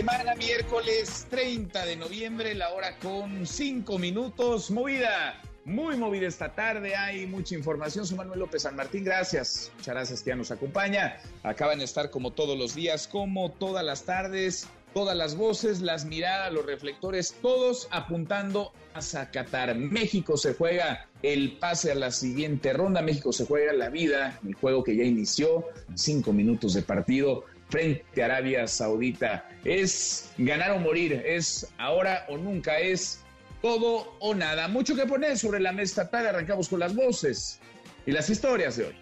Semana miércoles 30 de noviembre, la hora con 5 minutos. Movida, muy movida esta tarde. Hay mucha información. Soy Manuel López San Martín. Gracias. Muchas gracias que nos acompaña. Acaban de estar como todos los días, como todas las tardes. Todas las voces, las miradas, los reflectores, todos apuntando a Zacatar. México se juega el pase a la siguiente ronda. México se juega la vida, el juego que ya inició, cinco minutos de partido frente a Arabia Saudita. Es ganar o morir, es ahora o nunca, es todo o nada. Mucho que poner sobre la mesa tarde. Arrancamos con las voces y las historias de hoy.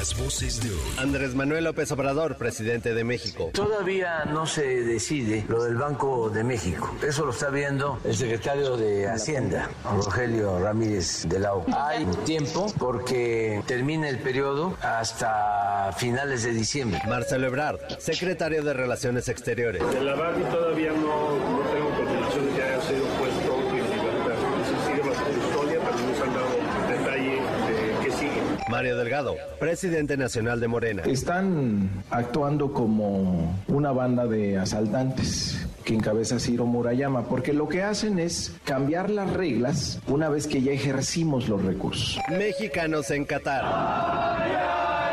Las voces de hoy. Andrés Manuel López Obrador, presidente de México. Todavía no se decide lo del Banco de México. Eso lo está viendo el secretario de Hacienda, Rogelio Ramírez de la O. Hay tiempo porque termina el periodo hasta finales de diciembre. Marcelo Ebrard, secretario de Relaciones Exteriores. De la BADI todavía no, no tengo confirmación de que haya sido puesto en libertad. Se sigue bajo custodia, pero no se han dado detalle de qué sigue. Mario Delgado, presidente nacional de Morena. Están actuando como una banda de asaltantes que encabeza Ciro Murayama, porque lo que hacen es cambiar las reglas una vez que ya ejercimos los recursos. Mexicanos en Qatar.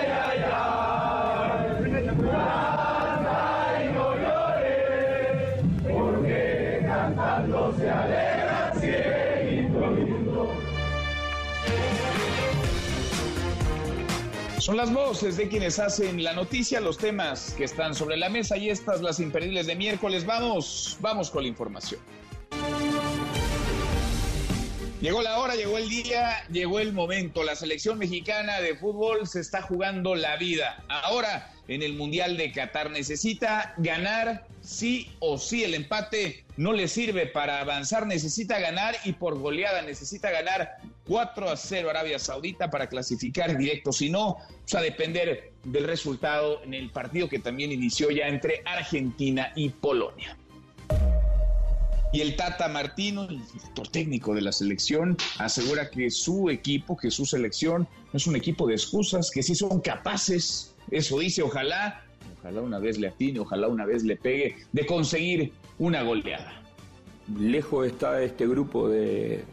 Son las voces de quienes hacen la noticia, los temas que están sobre la mesa y estas las imperdibles de miércoles. Vamos, vamos con la información. Llegó la hora, llegó el día, llegó el momento. La selección mexicana de fútbol se está jugando la vida. Ahora, en el Mundial de Qatar, necesita ganar sí o sí. El empate no le sirve para avanzar, necesita ganar y por goleada necesita ganar 4 a 0 Arabia Saudita para clasificar directo. Si no, pues a depender del resultado en el partido que también inició ya entre Argentina y Polonia. Y el Tata Martino, el director técnico de la selección, asegura que su equipo, que su selección, es un equipo de excusas, que sí son capaces, eso dice, ojalá, ojalá una vez le atine, ojalá una vez le pegue, de conseguir una goleada. Lejos está este grupo de,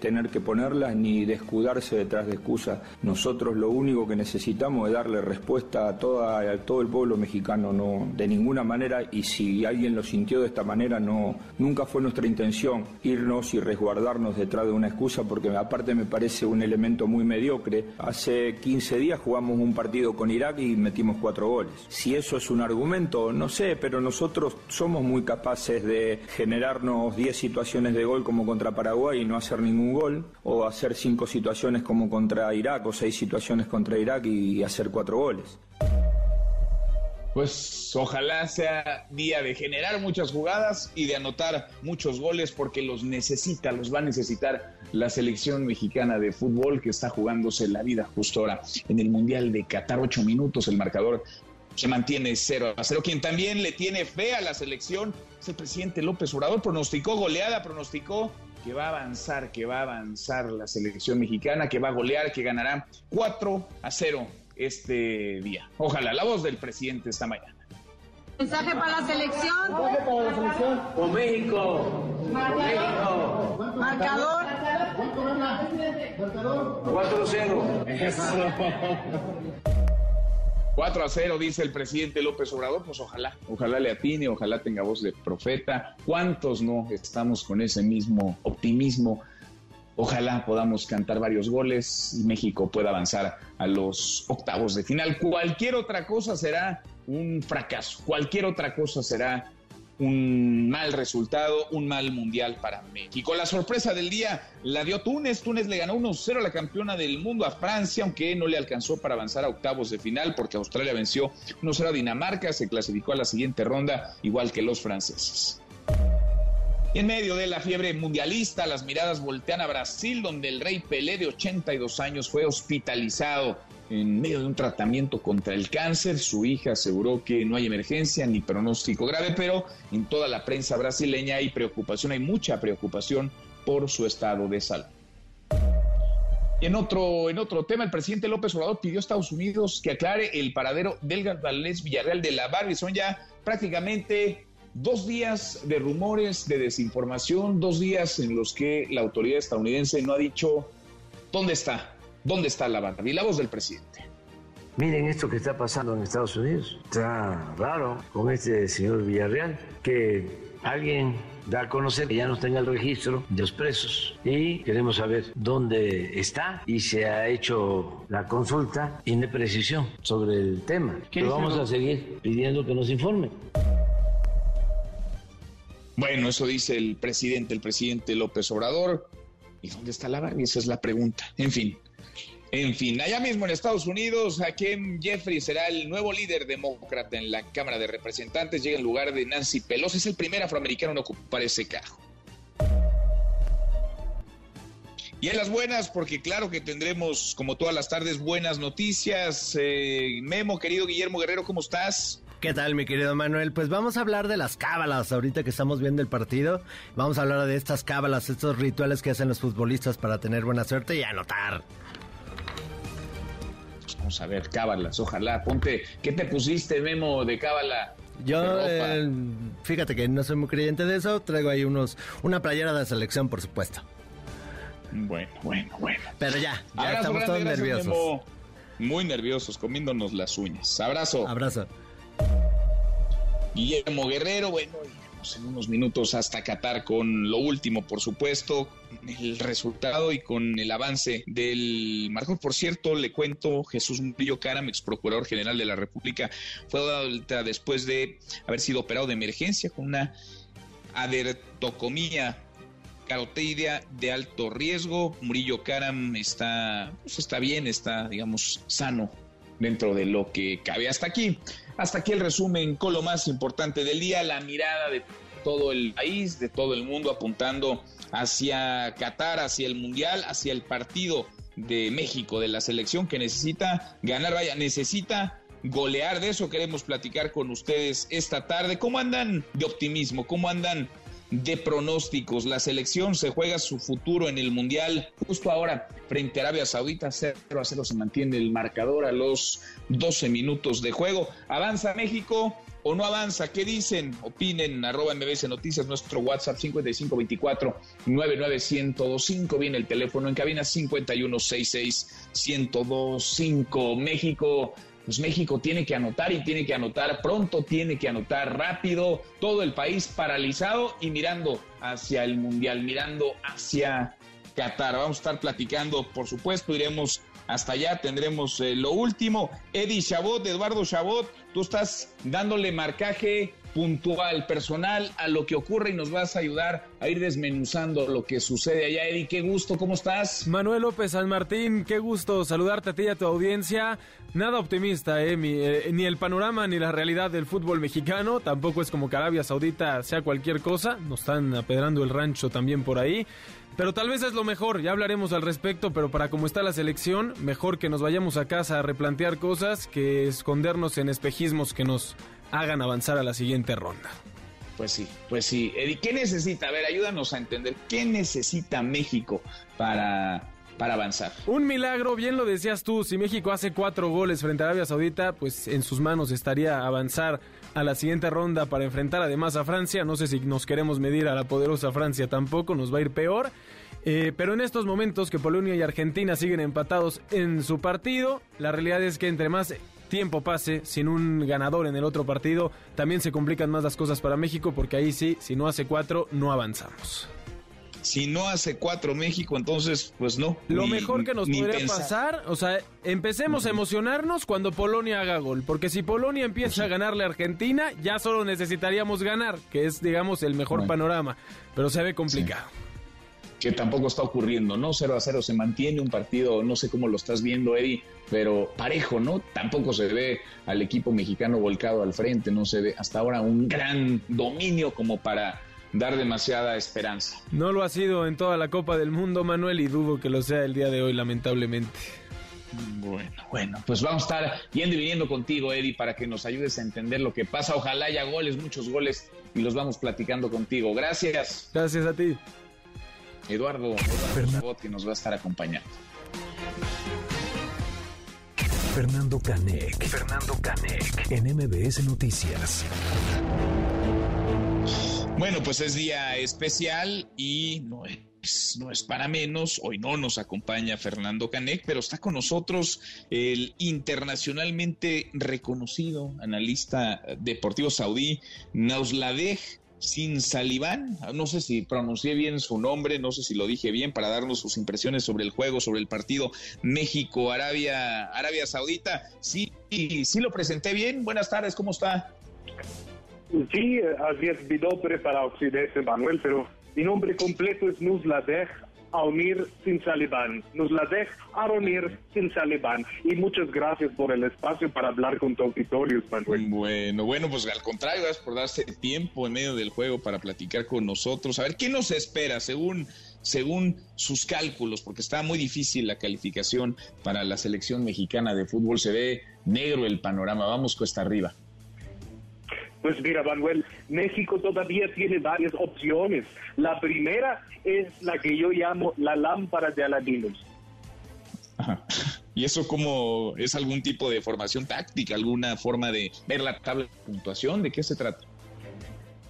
tener que ponerlas ni de escudarse detrás de excusas. Nosotros lo único que necesitamos es darle respuesta a, a todo el pueblo mexicano, no de ninguna manera, y si alguien lo sintió de esta manera, no, nunca fue nuestra intención irnos y resguardarnos detrás de una excusa, porque aparte me parece un elemento muy mediocre. Hace 15 días jugamos un partido con Irak y metimos cuatro goles. Si eso es un argumento, no sé, pero nosotros somos muy capaces de generarnos 10 situaciones de gol como contra Paraguay y no hacer ningún gol, o hacer 5 situaciones como contra Irak, o 6 situaciones contra Irak y hacer 4 goles. Pues ojalá sea día de generar muchas jugadas y de anotar muchos goles porque los necesita, los va a necesitar la selección mexicana de fútbol que está jugándose la vida justo ahora en el Mundial de Qatar. Ocho minutos el marcador se mantiene 0 a 0. Quien también le tiene fe a la selección es el presidente López Obrador. Pronosticó goleada, pronosticó que va a avanzar, que va a avanzar la selección mexicana, que va a golear, que ganará 4 a 0 este día. Ojalá, la voz del presidente esta mañana. Mensaje para la selección. Mensaje para la selección. Con México. Marcador. Marcador. Marcador. 4-0. 4 a 0, dice el presidente López Obrador, pues ojalá, ojalá le atine, ojalá tenga voz de profeta. ¿Cuántos no estamos con ese mismo optimismo? Ojalá podamos cantar varios goles y México pueda avanzar a los octavos de final. Cualquier otra cosa será un fracaso, cualquier otra cosa será un mal resultado, un mal mundial para México. La sorpresa del día la dio Túnez. Túnez le ganó 1-0 a la campeona del mundo a Francia, aunque no le alcanzó para avanzar a octavos de final porque Australia venció 1-0 a Dinamarca, se clasificó a la siguiente ronda igual que los franceses. Y en medio de la fiebre mundialista, las miradas voltean a Brasil, donde el rey Pelé de 82 años fue hospitalizado en medio de un tratamiento contra el cáncer. Su hija aseguró que no hay emergencia ni pronóstico grave, pero en toda la prensa brasileña hay preocupación, hay mucha preocupación por su estado de salud. En otro, en otro tema, el presidente López Obrador pidió a Estados Unidos que aclare el paradero del Valdés Villarreal de la Barbie. Son ya prácticamente dos días de rumores, de desinformación, dos días en los que la autoridad estadounidense no ha dicho dónde está, dónde está la Barbie. La voz del presidente. Miren esto que está pasando en Estados Unidos. Está raro con este señor Villarreal, que alguien da a conocer que ya no está en el registro de los presos y queremos saber dónde está y se ha hecho la consulta y de precisión sobre el tema. Pero vamos a seguir pidiendo que nos informe. Bueno, eso dice el presidente, el presidente López Obrador. ¿Y dónde está la Barbie? Esa es la pregunta. En fin. En fin, allá mismo en Estados Unidos, Hakeem Jeffrey será el nuevo líder demócrata en la Cámara de Representantes. Llega en lugar de Nancy Pelosi. Es el primer afroamericano en ocupar ese cargo. Y en las buenas, porque claro que tendremos, como todas las tardes, buenas noticias. Eh, Memo, querido Guillermo Guerrero, ¿cómo estás? ¿Qué tal, mi querido Manuel? Pues vamos a hablar de las cábalas ahorita que estamos viendo el partido. Vamos a hablar de estas cábalas, estos rituales que hacen los futbolistas para tener buena suerte y anotar. Vamos a ver, cábalas, ojalá. Ponte, ¿qué te pusiste, Memo, de cábala? Yo, eh, fíjate que no soy muy creyente de eso. Traigo ahí unos, una playera de selección, por supuesto. Bueno, bueno, bueno. Pero ya, ya estamos todos nerviosos. Muy nerviosos, comiéndonos las uñas. Abrazo. Abrazo. Guillermo Guerrero, bueno, en unos minutos hasta Qatar con lo último, por supuesto, el resultado y con el avance del marcador. Por cierto, le cuento, Jesús Murillo Caram, ex procurador general de la República, fue dado después de haber sido operado de emergencia con una adertocomía carotidia de alto riesgo. Murillo Caram está, pues está bien, está, digamos, sano dentro de lo que cabe. Hasta aquí, hasta aquí el resumen con lo más importante del día, la mirada de todo el país, de todo el mundo apuntando hacia Qatar, hacia el Mundial, hacia el partido de México, de la selección que necesita ganar, vaya, necesita golear. De eso queremos platicar con ustedes esta tarde. ¿Cómo andan de optimismo? ¿Cómo andan de pronósticos. La selección se juega su futuro en el Mundial justo ahora frente a Arabia Saudita. 0 a 0 se mantiene el marcador a los 12 minutos de juego. ¿Avanza México o no avanza? ¿Qué dicen? Opinen, arroba MBC Noticias, nuestro WhatsApp 5524 99125. Viene el teléfono en cabina 5166 1025. México pues México tiene que anotar y tiene que anotar pronto, tiene que anotar rápido, todo el país paralizado y mirando hacia el Mundial, mirando hacia Qatar. Vamos a estar platicando, por supuesto, iremos hasta allá, tendremos eh, lo último. Eddie Chabot, Eduardo Chabot, tú estás dándole marcaje puntual, personal a lo que ocurre y nos vas a ayudar a ir desmenuzando lo que sucede allá. Eddie, qué gusto, ¿cómo estás? Manuel López San Martín, qué gusto saludarte a ti y a tu audiencia. Nada optimista, eh, eh, ni el panorama ni la realidad del fútbol mexicano. Tampoco es como que Arabia Saudita sea cualquier cosa. Nos están apedrando el rancho también por ahí. Pero tal vez es lo mejor, ya hablaremos al respecto, pero para cómo está la selección, mejor que nos vayamos a casa a replantear cosas que escondernos en espejismos que nos hagan avanzar a la siguiente ronda. Pues sí, pues sí. Eddie, ¿qué necesita? A ver, ayúdanos a entender. ¿Qué necesita México para, para avanzar? Un milagro, bien lo decías tú. Si México hace cuatro goles frente a Arabia Saudita, pues en sus manos estaría avanzar a la siguiente ronda para enfrentar además a Francia. No sé si nos queremos medir a la poderosa Francia tampoco, nos va a ir peor. Eh, pero en estos momentos que Polonia y Argentina siguen empatados en su partido, la realidad es que entre más tiempo pase sin un ganador en el otro partido, también se complican más las cosas para México porque ahí sí, si no hace cuatro, no avanzamos. Si no hace cuatro México, entonces pues no. Lo mejor que nos podría pasar, o sea, empecemos a emocionarnos cuando Polonia haga gol, porque si Polonia empieza a ganarle a Argentina, ya solo necesitaríamos ganar, que es digamos el mejor panorama, pero se ve complicado que tampoco está ocurriendo, ¿no? 0 a 0 se mantiene un partido, no sé cómo lo estás viendo, Eddie, pero parejo, ¿no? Tampoco se ve al equipo mexicano volcado al frente, no se ve hasta ahora un gran dominio como para dar demasiada esperanza. No lo ha sido en toda la Copa del Mundo, Manuel, y dudo que lo sea el día de hoy, lamentablemente. Bueno, bueno, pues vamos a estar yendo y viniendo contigo, Eddie, para que nos ayudes a entender lo que pasa. Ojalá haya goles, muchos goles, y los vamos platicando contigo. Gracias. Gracias a ti. Eduardo, Eduardo que nos va a estar acompañando. Fernando Canec. Fernando Canec. En MBS Noticias. Bueno, pues es día especial y no es, no es para menos. Hoy no nos acompaña Fernando Canec, pero está con nosotros el internacionalmente reconocido analista deportivo saudí Nausladeh sin Saliván, no sé si pronuncié bien su nombre, no sé si lo dije bien, para darnos sus impresiones sobre el juego, sobre el partido México-Arabia Arabia Saudita. Sí, sí lo presenté bien. Buenas tardes, ¿cómo está? Sí, así es mi nombre para Occidente, Manuel, pero mi nombre completo es Nusladeh Aunir Sin Salibán. Nusladeh Aronir Sin Salibán. Y muchas gracias por el espacio para hablar con tu auditorio, Manuel. Bueno, bueno, pues al contrario, gracias por darse tiempo en medio del juego para platicar con nosotros. A ver, ¿qué nos espera según según sus cálculos, porque está muy difícil la calificación para la selección mexicana de fútbol, se ve negro el panorama, vamos cuesta arriba. Pues mira, Manuel, México todavía tiene varias opciones. La primera es la que yo llamo la lámpara de Aladino. ¿Y eso como es algún tipo de formación táctica, alguna forma de ver la tabla de puntuación? ¿De qué se trata?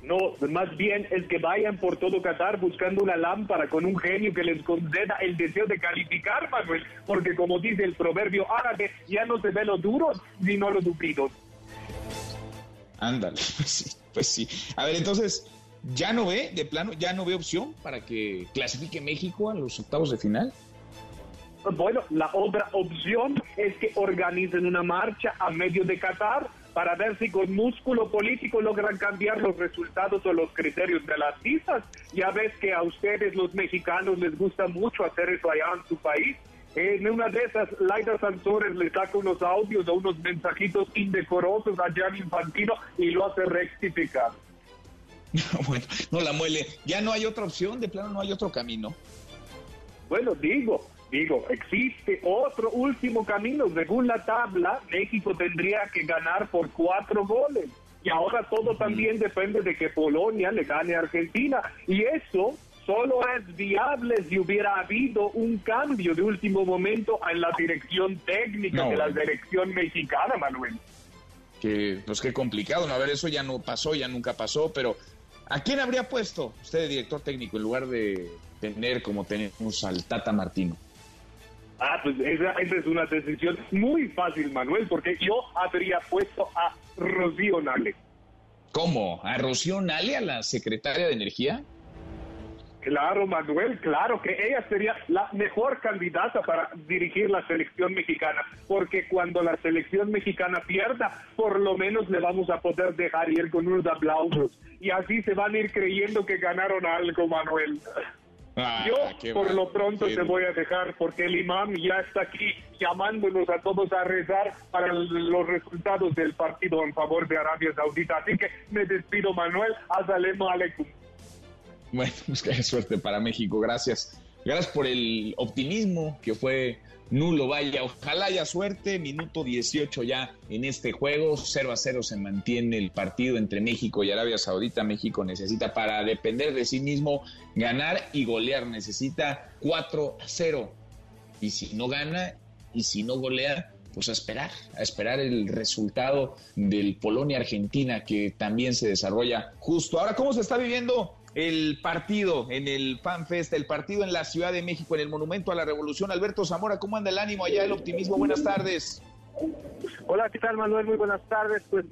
No, más bien es que vayan por todo Qatar buscando una lámpara con un genio que les conceda el deseo de calificar, Manuel, porque como dice el proverbio árabe, ya no se ve lo duro, sino lo dupidos. Ándale, pues sí, pues sí. A ver, entonces, ¿ya no ve, de plano, ya no ve opción para que clasifique México a los octavos de final? Bueno, la otra opción es que organicen una marcha a medio de Qatar para ver si con músculo político logran cambiar los resultados o los criterios de las visas. Ya ves que a ustedes los mexicanos les gusta mucho hacer eso allá en su país. En una de esas, Laida Santores le saca unos audios o unos mensajitos indecorosos a Gianni Infantino y lo hace rectificar. bueno, no la muele. Ya no hay otra opción, de plano no hay otro camino. Bueno, digo, digo, existe otro último camino. Según la tabla, México tendría que ganar por cuatro goles. Y ahora todo también depende de que Polonia le gane a Argentina. Y eso solo es viable si hubiera habido un cambio de último momento en la dirección técnica de la dirección mexicana, Manuel. Que, pues qué complicado, ¿no? A ver, eso ya no pasó, ya nunca pasó, pero ¿a quién habría puesto usted director técnico en lugar de tener como tenemos al Tata Martino? Ah, pues esa, esa es una decisión muy fácil, Manuel, porque yo habría puesto a Rocío Nale. ¿Cómo? ¿A Rocío Nale, a la secretaria de Energía? Claro, Manuel, claro que ella sería la mejor candidata para dirigir la selección mexicana, porque cuando la selección mexicana pierda, por lo menos le vamos a poder dejar ir con unos aplausos y así se van a ir creyendo que ganaron algo, Manuel. Ah, Yo por lo pronto te voy a dejar porque el imán ya está aquí llamándonos a todos a rezar para los resultados del partido en favor de Arabia Saudita. Así que me despido, Manuel. Azalemo aleikum. Bueno, pues qué suerte para México. Gracias. Gracias por el optimismo que fue nulo. Vaya, ojalá haya suerte. Minuto 18 ya en este juego. 0 a 0 se mantiene el partido entre México y Arabia Saudita. México necesita para depender de sí mismo ganar y golear. Necesita 4 a 0. Y si no gana y si no golea, pues a esperar, a esperar el resultado del Polonia-Argentina que también se desarrolla justo. Ahora, ¿cómo se está viviendo el partido en el FanFest, el partido en la Ciudad de México, en el Monumento a la Revolución. Alberto Zamora, ¿cómo anda el ánimo allá, el optimismo? Buenas tardes. Hola, ¿qué tal, Manuel? Muy buenas tardes. Pues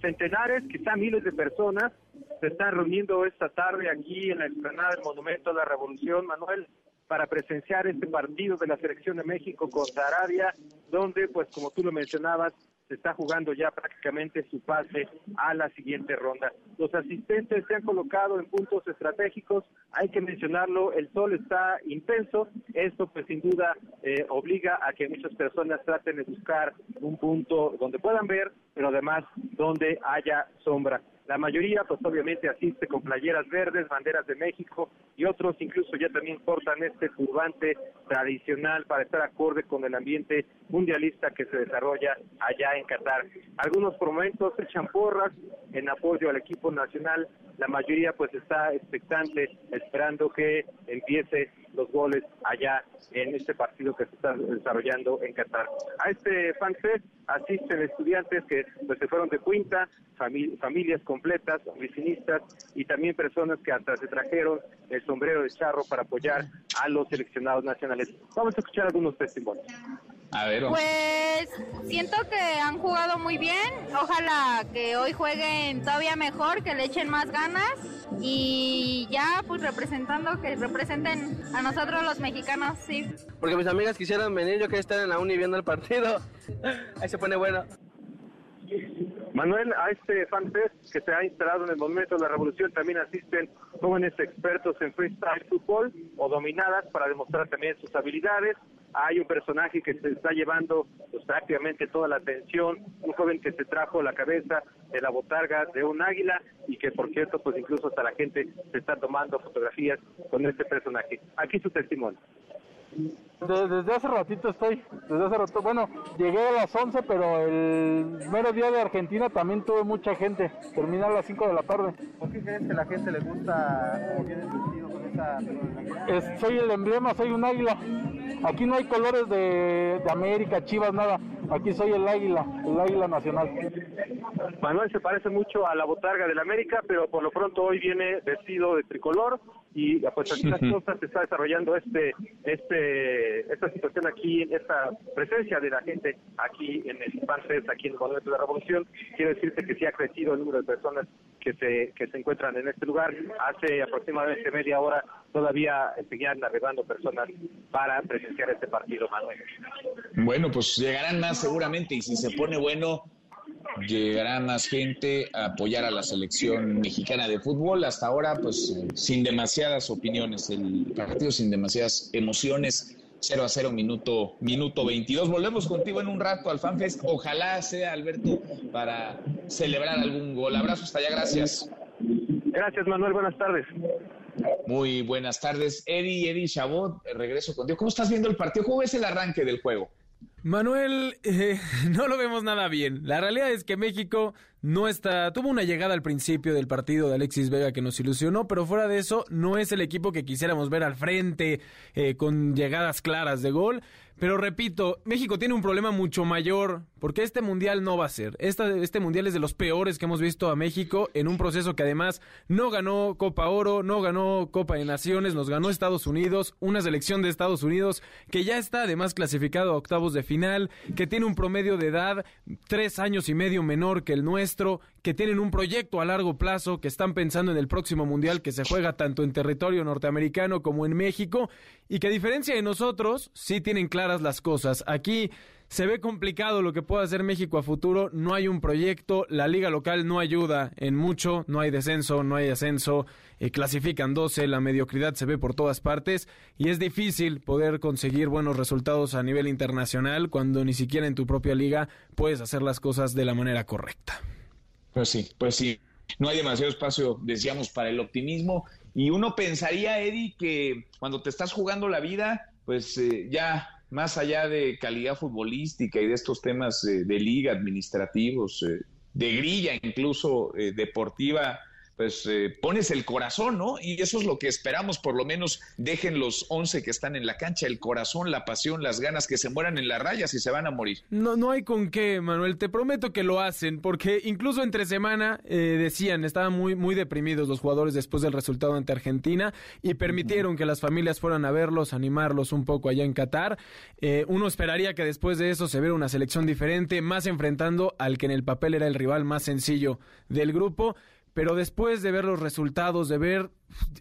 centenares, quizá miles de personas se están reuniendo esta tarde aquí en la explanada del Monumento a la Revolución, Manuel, para presenciar este partido de la Selección de México contra Arabia, donde, pues como tú lo mencionabas, se está jugando ya prácticamente su pase a la siguiente ronda. Los asistentes se han colocado en puntos estratégicos, hay que mencionarlo, el sol está intenso, esto pues sin duda eh, obliga a que muchas personas traten de buscar un punto donde puedan ver, pero además donde haya sombra. La mayoría, pues obviamente asiste con playeras verdes, banderas de México y otros incluso ya también portan este turbante tradicional para estar acorde con el ambiente mundialista que se desarrolla allá en Qatar. Algunos por momentos echan porras en apoyo al equipo nacional, la mayoría pues está expectante, esperando que empiece los goles allá en este partido que se está desarrollando en Qatar. A este fanfest asisten estudiantes que pues, se fueron de cuenta, familias completas, oficinistas y también personas que hasta se trajeron el sombrero de charro para apoyar a los seleccionados nacionales. Vamos a escuchar algunos testimonios. A ver, pues siento que han jugado muy bien. Ojalá que hoy jueguen todavía mejor, que le echen más ganas y ya pues representando, que representen a nosotros los mexicanos, sí. Porque mis amigas quisieran venir, yo quería estar en la uni viendo el partido. Ahí se pone bueno. Manuel, a este fanfest que se ha instalado en el momento de la revolución también asisten jóvenes expertos en freestyle fútbol o dominadas para demostrar también sus habilidades. Hay un personaje que se está llevando pues, prácticamente toda la atención, un joven que se trajo la cabeza de la botarga de un águila y que por cierto pues incluso hasta la gente se está tomando fotografías con este personaje. Aquí su testimonio. Desde hace ratito estoy, desde hace rato, bueno, llegué a las 11, pero el mero día de Argentina también tuve mucha gente, terminé a las 5 de la tarde. ¿Por qué crees que la gente le gusta cómo vienes vestido con esa... soy el emblema, soy un águila. Aquí no hay colores de, de América, Chivas, nada. Aquí soy el águila, el águila nacional. Manuel se parece mucho a la botarga del América, pero por lo pronto hoy viene vestido de tricolor y pues así las cosas se está desarrollando este este esta situación aquí esta presencia de la gente aquí en el Fest, aquí en el Monumento de la Revolución. Quiero decirte que sí ha crecido el número de personas que se que se encuentran en este lugar. Hace aproximadamente media hora todavía seguían navegando personas para presenciar este partido Manuel. Bueno pues llegarán más seguramente y si se pone bueno llegará más gente a apoyar a la selección mexicana de fútbol. Hasta ahora, pues sin demasiadas opiniones, el partido sin demasiadas emociones. 0 a 0, minuto, minuto 22. Volvemos contigo en un rato al FanFest. Ojalá sea, Alberto, para celebrar algún gol. Abrazo hasta allá, gracias. Gracias, Manuel. Buenas tardes. Muy buenas tardes. Eddie, Eddie Chabot, regreso contigo. ¿Cómo estás viendo el partido? ¿Cómo ves el arranque del juego? Manuel, eh, no lo vemos nada bien. La realidad es que México no está, tuvo una llegada al principio del partido de Alexis Vega que nos ilusionó, pero fuera de eso no es el equipo que quisiéramos ver al frente eh, con llegadas claras de gol. Pero repito, México tiene un problema mucho mayor, porque este mundial no va a ser. este mundial es de los peores que hemos visto a México en un proceso que además no ganó Copa Oro, no ganó Copa de Naciones, nos ganó Estados Unidos, una selección de Estados Unidos que ya está además clasificado a octavos de final, que tiene un promedio de edad tres años y medio menor que el nuestro, que tienen un proyecto a largo plazo, que están pensando en el próximo mundial que se juega tanto en territorio norteamericano como en México, y que a diferencia de nosotros, sí tienen claras las cosas. Aquí se ve complicado lo que pueda hacer México a futuro, no hay un proyecto, la liga local no ayuda en mucho, no hay descenso, no hay ascenso, eh, clasifican 12, la mediocridad se ve por todas partes y es difícil poder conseguir buenos resultados a nivel internacional cuando ni siquiera en tu propia liga puedes hacer las cosas de la manera correcta. Pues sí, pues sí. No hay demasiado espacio, decíamos, para el optimismo. Y uno pensaría, Eddie, que cuando te estás jugando la vida, pues eh, ya más allá de calidad futbolística y de estos temas eh, de liga, administrativos, eh, de grilla incluso deportiva, pues eh, pones el corazón, ¿no? Y eso es lo que esperamos, por lo menos dejen los 11 que están en la cancha, el corazón, la pasión, las ganas, que se mueran en las rayas y se van a morir. No, no hay con qué, Manuel, te prometo que lo hacen, porque incluso entre semana eh, decían, estaban muy, muy deprimidos los jugadores después del resultado ante Argentina y permitieron que las familias fueran a verlos, animarlos un poco allá en Qatar. Eh, uno esperaría que después de eso se viera una selección diferente, más enfrentando al que en el papel era el rival más sencillo del grupo pero después de ver los resultados, de ver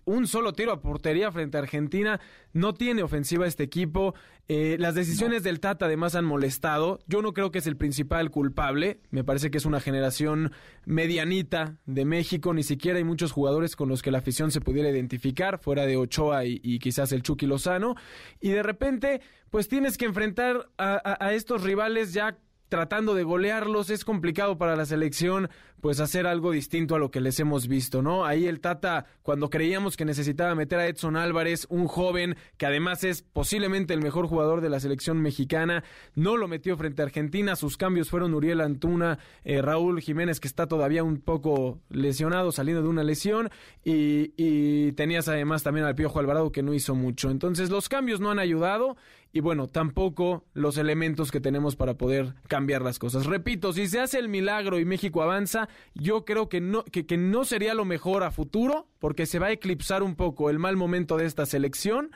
un solo tiro a portería frente a Argentina, no tiene ofensiva este equipo. Eh, las decisiones del Tata además han molestado. Yo no creo que es el principal culpable. Me parece que es una generación medianita de México. Ni siquiera hay muchos jugadores con los que la afición se pudiera identificar, fuera de Ochoa y, quizás el Chucky Lozano. Y de repente, pues tienes que enfrentar a estos rivales ya tratando de golearlos. Es complicado para la selección pues hacer algo distinto a lo que les hemos visto, ¿no? Ahí el Tata, cuando creíamos que necesitaba meter a Edson Álvarez, un joven que además es posiblemente el mejor jugador de la selección mexicana, no lo metió frente a Argentina, sus cambios fueron Uriel Antuna, eh, Raúl Jiménez, que está todavía un poco lesionado, saliendo de una lesión, y, y tenías además también al Piojo Alvarado que no hizo mucho. Entonces los cambios no han ayudado y bueno, tampoco los elementos que tenemos para poder cambiar las cosas. Repito, si se hace el milagro y México avanza, yo creo que no, que, que no sería lo mejor a futuro, porque se va a eclipsar un poco el mal momento de esta selección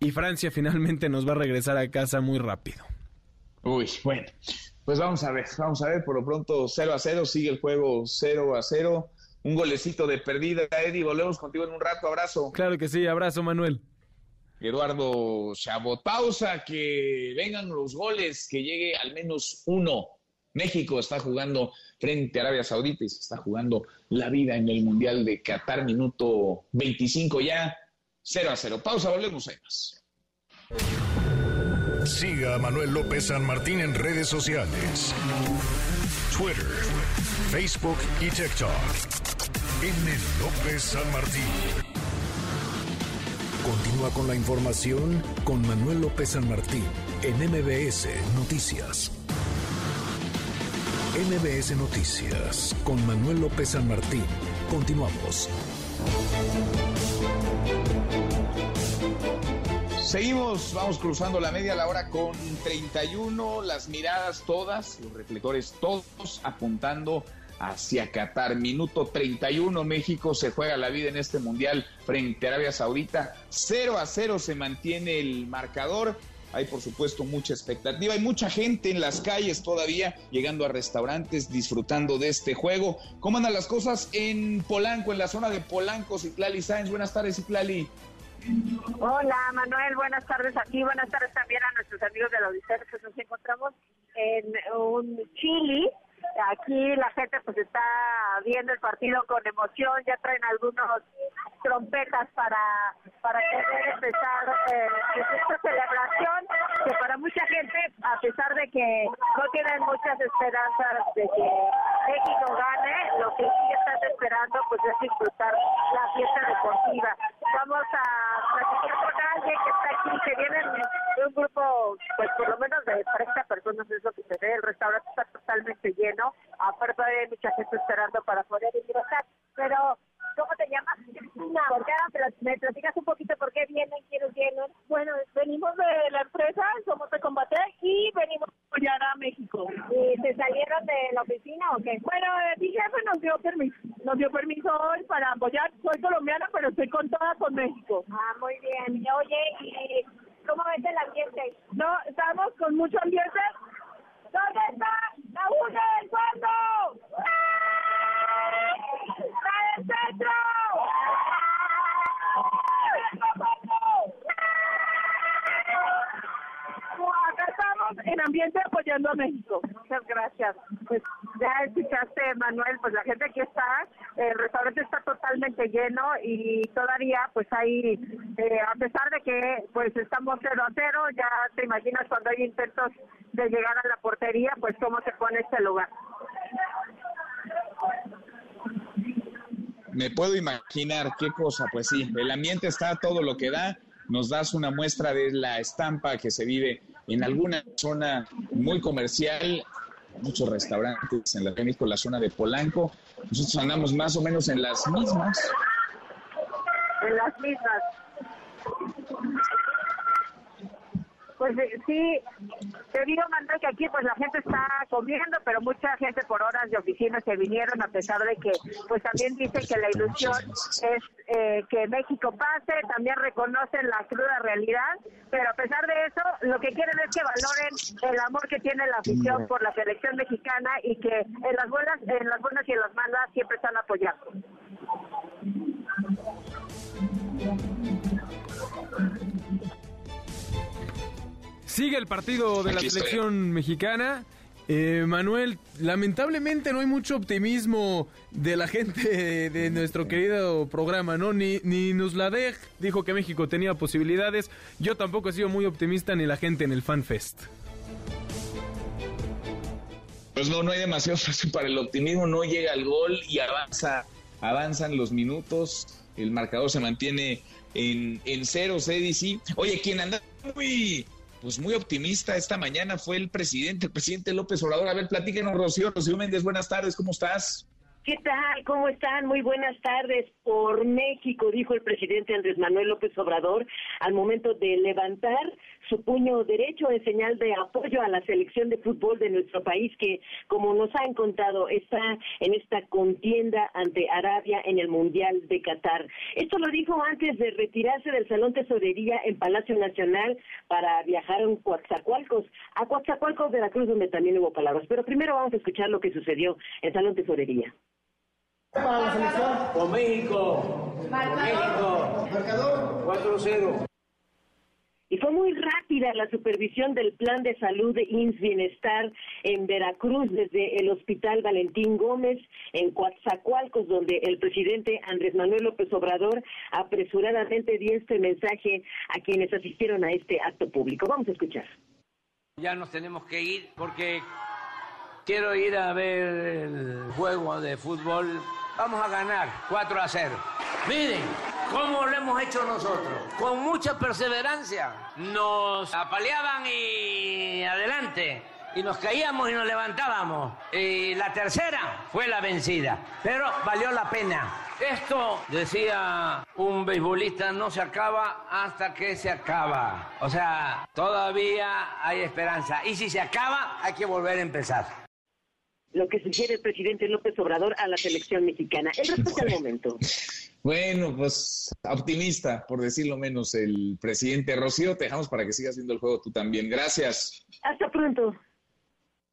y Francia finalmente nos va a regresar a casa muy rápido. Uy, bueno, pues vamos a ver, vamos a ver, por lo pronto 0 a 0, sigue el juego 0 a 0, un golecito de perdida, Eddie, volvemos contigo en un rato, abrazo. Claro que sí, abrazo Manuel. Eduardo Chabot. Pausa, que vengan los goles, que llegue al menos uno. México está jugando frente a Arabia Saudita y se está jugando la vida en el Mundial de Qatar, minuto 25 ya, 0 a 0. Pausa, volvemos a más. Siga a Manuel López San Martín en redes sociales. Twitter, Facebook y TikTok. M. López San Martín. Continúa con la información con Manuel López San Martín en MBS Noticias. MBS Noticias con Manuel López San Martín. Continuamos. Seguimos, vamos cruzando la media la hora con 31, las miradas todas, los reflectores todos apuntando hacia Qatar. Minuto 31, México se juega la vida en este mundial frente a Arabia Saudita. 0 a 0 se mantiene el marcador. Hay por supuesto mucha expectativa, hay mucha gente en las calles todavía llegando a restaurantes, disfrutando de este juego. ¿Cómo andan las cosas en Polanco, en la zona de Polanco, Citlali Sáenz? Buenas tardes, Citlali. Hola Manuel, buenas tardes aquí, buenas tardes también a nuestros amigos de la Odisea, pues nos encontramos en un Chile Aquí la gente pues está viendo el partido con emoción, ya traen algunos trompetas para para poder empezar eh, pues, esta celebración que para mucha gente, a pesar de que no tienen muchas esperanzas de que México gane, lo que sí están esperando pues es disfrutar la fiesta deportiva. Vamos a platicar con alguien que está aquí, que vienen de un grupo, pues por lo menos de 30 personas es lo que se ve, el restaurante está totalmente lleno, aparte hay mucha gente esperando para poder ingresar, pero ¿Cómo te llamas? ¿Por qué? ¿Me platicas un poquito por qué vienen, quiénes vienen? Bueno, venimos de la empresa, somos de combate y venimos a apoyar a México. ¿Y se salieron de la oficina o qué? Bueno, eh, mi jefe nos dio permiso, nos dio permiso hoy para apoyar. Soy colombiana, pero estoy con toda con México. Ah, muy bien. Oye, ¿y cómo ves el ambiente? No, estamos con mucho ambiente. ¿Dónde está la una del fondo? ¡La del centro! Acá estamos en ambiente apoyando a México. Muchas gracias. Pues ya escuchaste, Manuel, pues la gente aquí está, el restaurante está totalmente lleno y todavía pues hay, eh, a pesar de que pues estamos cero a cero, ya te imaginas cuando hay intentos de llegar a la portería, pues cómo se pone este lugar. Me puedo imaginar qué cosa, pues sí, el ambiente está todo lo que da. Nos das una muestra de la estampa que se vive en alguna zona muy comercial, muchos restaurantes en la la zona de Polanco. Nosotros andamos más o menos en las mismas. En las mismas. Pues eh, sí, te digo, Manuel, que aquí pues la gente está comiendo, pero mucha gente por horas de oficina se vinieron a pesar de que pues también dicen que la ilusión es eh, que México pase, también reconocen la cruda realidad, pero a pesar de eso, lo que quieren es que valoren el amor que tiene la afición por la selección mexicana y que en las buenas, en las buenas y en las malas siempre están apoyando. Sigue el partido de la estoy. selección mexicana. Eh, Manuel, lamentablemente no hay mucho optimismo de la gente de nuestro querido programa, ¿no? Ni, ni Nusladej dijo que México tenía posibilidades. Yo tampoco he sido muy optimista ni la gente en el FanFest. Pues no, no hay demasiado espacio para el optimismo, no llega el gol y avanza, avanzan los minutos, el marcador se mantiene en, en cero, sí. Oye, quien anda muy, pues muy optimista esta mañana fue el presidente, el presidente López Obrador. A ver, platíquenos, Rocío. Rocío Méndez, buenas tardes, ¿cómo estás? ¿Qué tal? ¿Cómo están? Muy buenas tardes. Por México, dijo el presidente Andrés Manuel López Obrador al momento de levantar su puño derecho en señal de apoyo a la selección de fútbol de nuestro país que, como nos han contado, está en esta contienda ante Arabia en el Mundial de Qatar. Esto lo dijo antes de retirarse del Salón Tesorería en Palacio Nacional para viajar a Coatzacoalcos, a Coatzacoalcos, Veracruz, donde también hubo palabras. Pero primero vamos a escuchar lo que sucedió en Salón Tesorería. Para la selección. Con México. México. Marcador. 4-0. Y fue muy rápida la supervisión del plan de salud de INS Bienestar en Veracruz desde el Hospital Valentín Gómez en Coatzacoalcos, donde el presidente Andrés Manuel López Obrador apresuradamente dio este mensaje a quienes asistieron a este acto público. Vamos a escuchar. Ya nos tenemos que ir porque quiero ir a ver el juego de fútbol Vamos a ganar 4 a 0. Miren cómo lo hemos hecho nosotros. Con mucha perseverancia. Nos apaleaban y adelante. Y nos caíamos y nos levantábamos. Y la tercera fue la vencida. Pero valió la pena. Esto, decía un beisbolista, no se acaba hasta que se acaba. O sea, todavía hay esperanza. Y si se acaba, hay que volver a empezar lo que sugiere el presidente López Obrador a la selección mexicana. El respuesta al momento. Bueno, pues optimista, por decirlo menos, el presidente Rocío. Te dejamos para que sigas viendo el juego tú también. Gracias. Hasta pronto.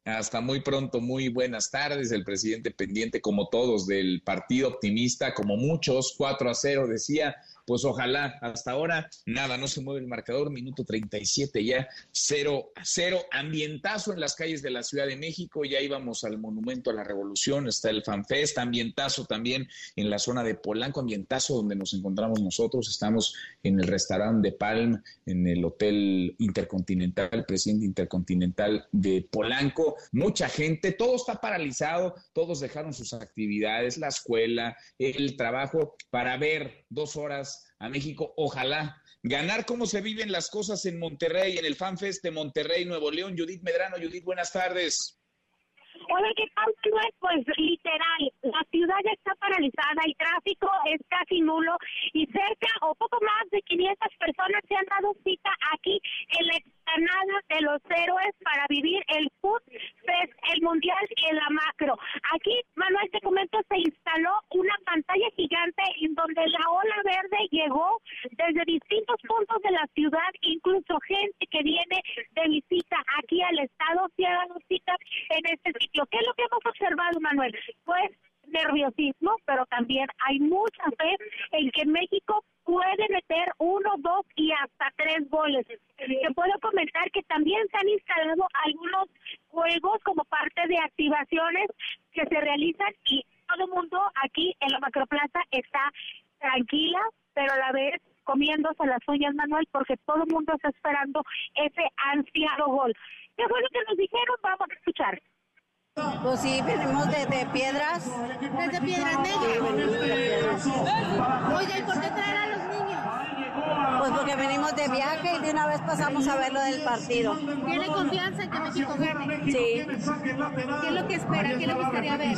Hasta muy pronto, muy buenas tardes. El presidente pendiente, como todos, del partido optimista, como muchos, 4 a 0, decía pues ojalá, hasta ahora nada, no se mueve el marcador, minuto 37 ya, 0 a 0, ambientazo en las calles de la Ciudad de México, ya íbamos al Monumento a la Revolución, está el FanFest, ambientazo también en la zona de Polanco, ambientazo donde nos encontramos nosotros, estamos en el restaurante de Palm, en el Hotel Intercontinental, presidente intercontinental de Polanco, mucha gente, todo está paralizado, todos dejaron sus actividades, la escuela, el trabajo, para ver dos horas a México. Ojalá ganar cómo se viven las cosas en Monterrey, en el FanFest de Monterrey, Nuevo León. Judith Medrano, Judith, buenas tardes. Hola, ¿qué tal? Pues literal, la ciudad ya está paralizada, el tráfico es casi nulo y cerca o poco más de 500 personas se han dado cita aquí en la explanada de los héroes para vivir el Food Fest, el Mundial y el Macro. Aquí, Manuel, te comento, se instaló una pantalla gigante en donde la ola verde llegó desde distintos puntos de la ciudad, incluso gente que viene de visita aquí al estado se ha dado cita en este sitio. ¿Qué es lo que hemos observado, Manuel? Pues nerviosismo, pero también hay mucha fe en que México puede meter uno, dos y hasta tres goles. Te puedo comentar que también se han instalado algunos juegos como parte de activaciones que se realizan y todo el mundo aquí en la macroplaza está tranquila, pero a la vez comiéndose las uñas, Manuel, porque todo el mundo está esperando ese ansiado gol. ¿Qué fue lo que nos dijeron? Vamos a escuchar. Pues sí, venimos desde Piedras. ¿Desde Piedras Negras? Oye, ¿y por qué traer a los niños? Pues porque venimos de viaje y de una vez pasamos a ver lo del partido. ¿Tiene confianza en que México gane? Sí. ¿Qué es lo que espera? ¿Qué le gustaría ver?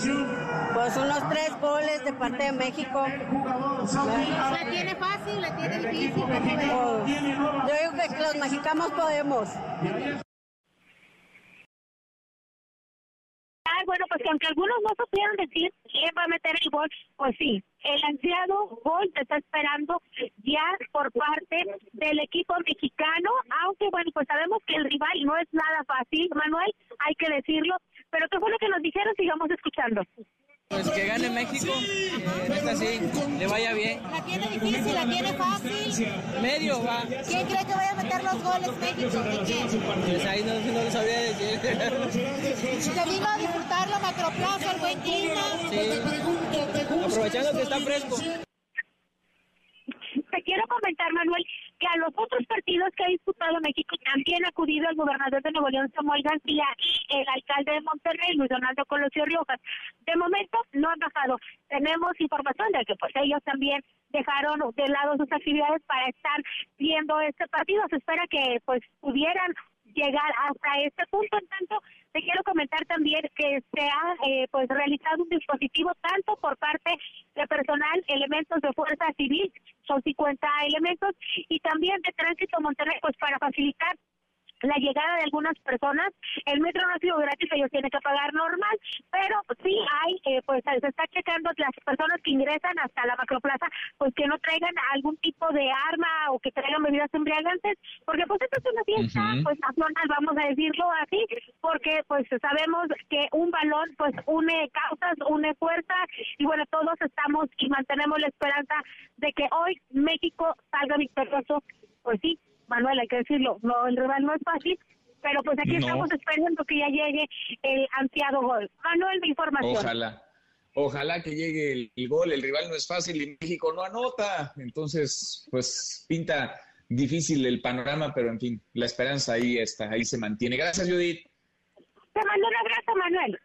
Pues unos tres goles de parte de México. ¿La tiene fácil? ¿La tiene difícil? Pues, yo digo que los mexicanos podemos. bueno, pues que aunque algunos no supieran decir quién va a meter el gol, pues sí, el ansiado gol te está esperando ya por parte del equipo mexicano, aunque bueno, pues sabemos que el rival no es nada fácil, Manuel, hay que decirlo, pero qué fue lo que nos dijeron, sigamos escuchando. Pues que gane México, que esta sí, le vaya bien. ¿La tiene difícil, la tiene fácil? Medio va. ¿Quién cree que vaya a meter los goles México? ¿De quién? Pues ahí no, no lo sabría decir. ¿Se vino a disfrutar la macroplaza, el buen clima? Sí, aprovechando que está fresco. Te quiero comentar, Manuel, que a los otros partidos que ha disputado México también ha acudido el gobernador de Nuevo León, Samuel García, y el alcalde de Monterrey, Luis Donaldo Colosio Riojas. De momento no han bajado. Tenemos información de que pues ellos también dejaron de lado sus actividades para estar viendo este partido. Se espera que pues pudieran llegar hasta este punto. En tanto, te quiero comentar también que se ha eh, pues realizado un dispositivo tanto por parte de personal, elementos de fuerza civil, son 50 elementos, y también de Tránsito Monterrey, pues para facilitar la llegada de algunas personas. El metro no ha sido gratis, ellos tienen que pagar normal, pero sí hay, eh, pues se está checando las personas que ingresan hasta la macroplaza, pues que no traigan algún tipo de arma o que traigan bebidas embriagantes, porque pues esto es una fiesta, pues nacional, vamos a decirlo así, porque pues sabemos que un balón pues une causas, une fuerza, y bueno, todos estamos y mantenemos la esperanza de que hoy México salga victorioso, pues sí, Manuel, hay que decirlo, no, el rival no es fácil, pero pues aquí estamos esperando que ya llegue el ansiado gol. Manuel, mi información. Ojalá. Ojalá que llegue el, el, gol, el rival no es fácil y México no anota. Entonces, pues pinta difícil el panorama, pero en fin, la esperanza ahí está, ahí se mantiene. Gracias, Judith. Te mando un abrazo, Manuel.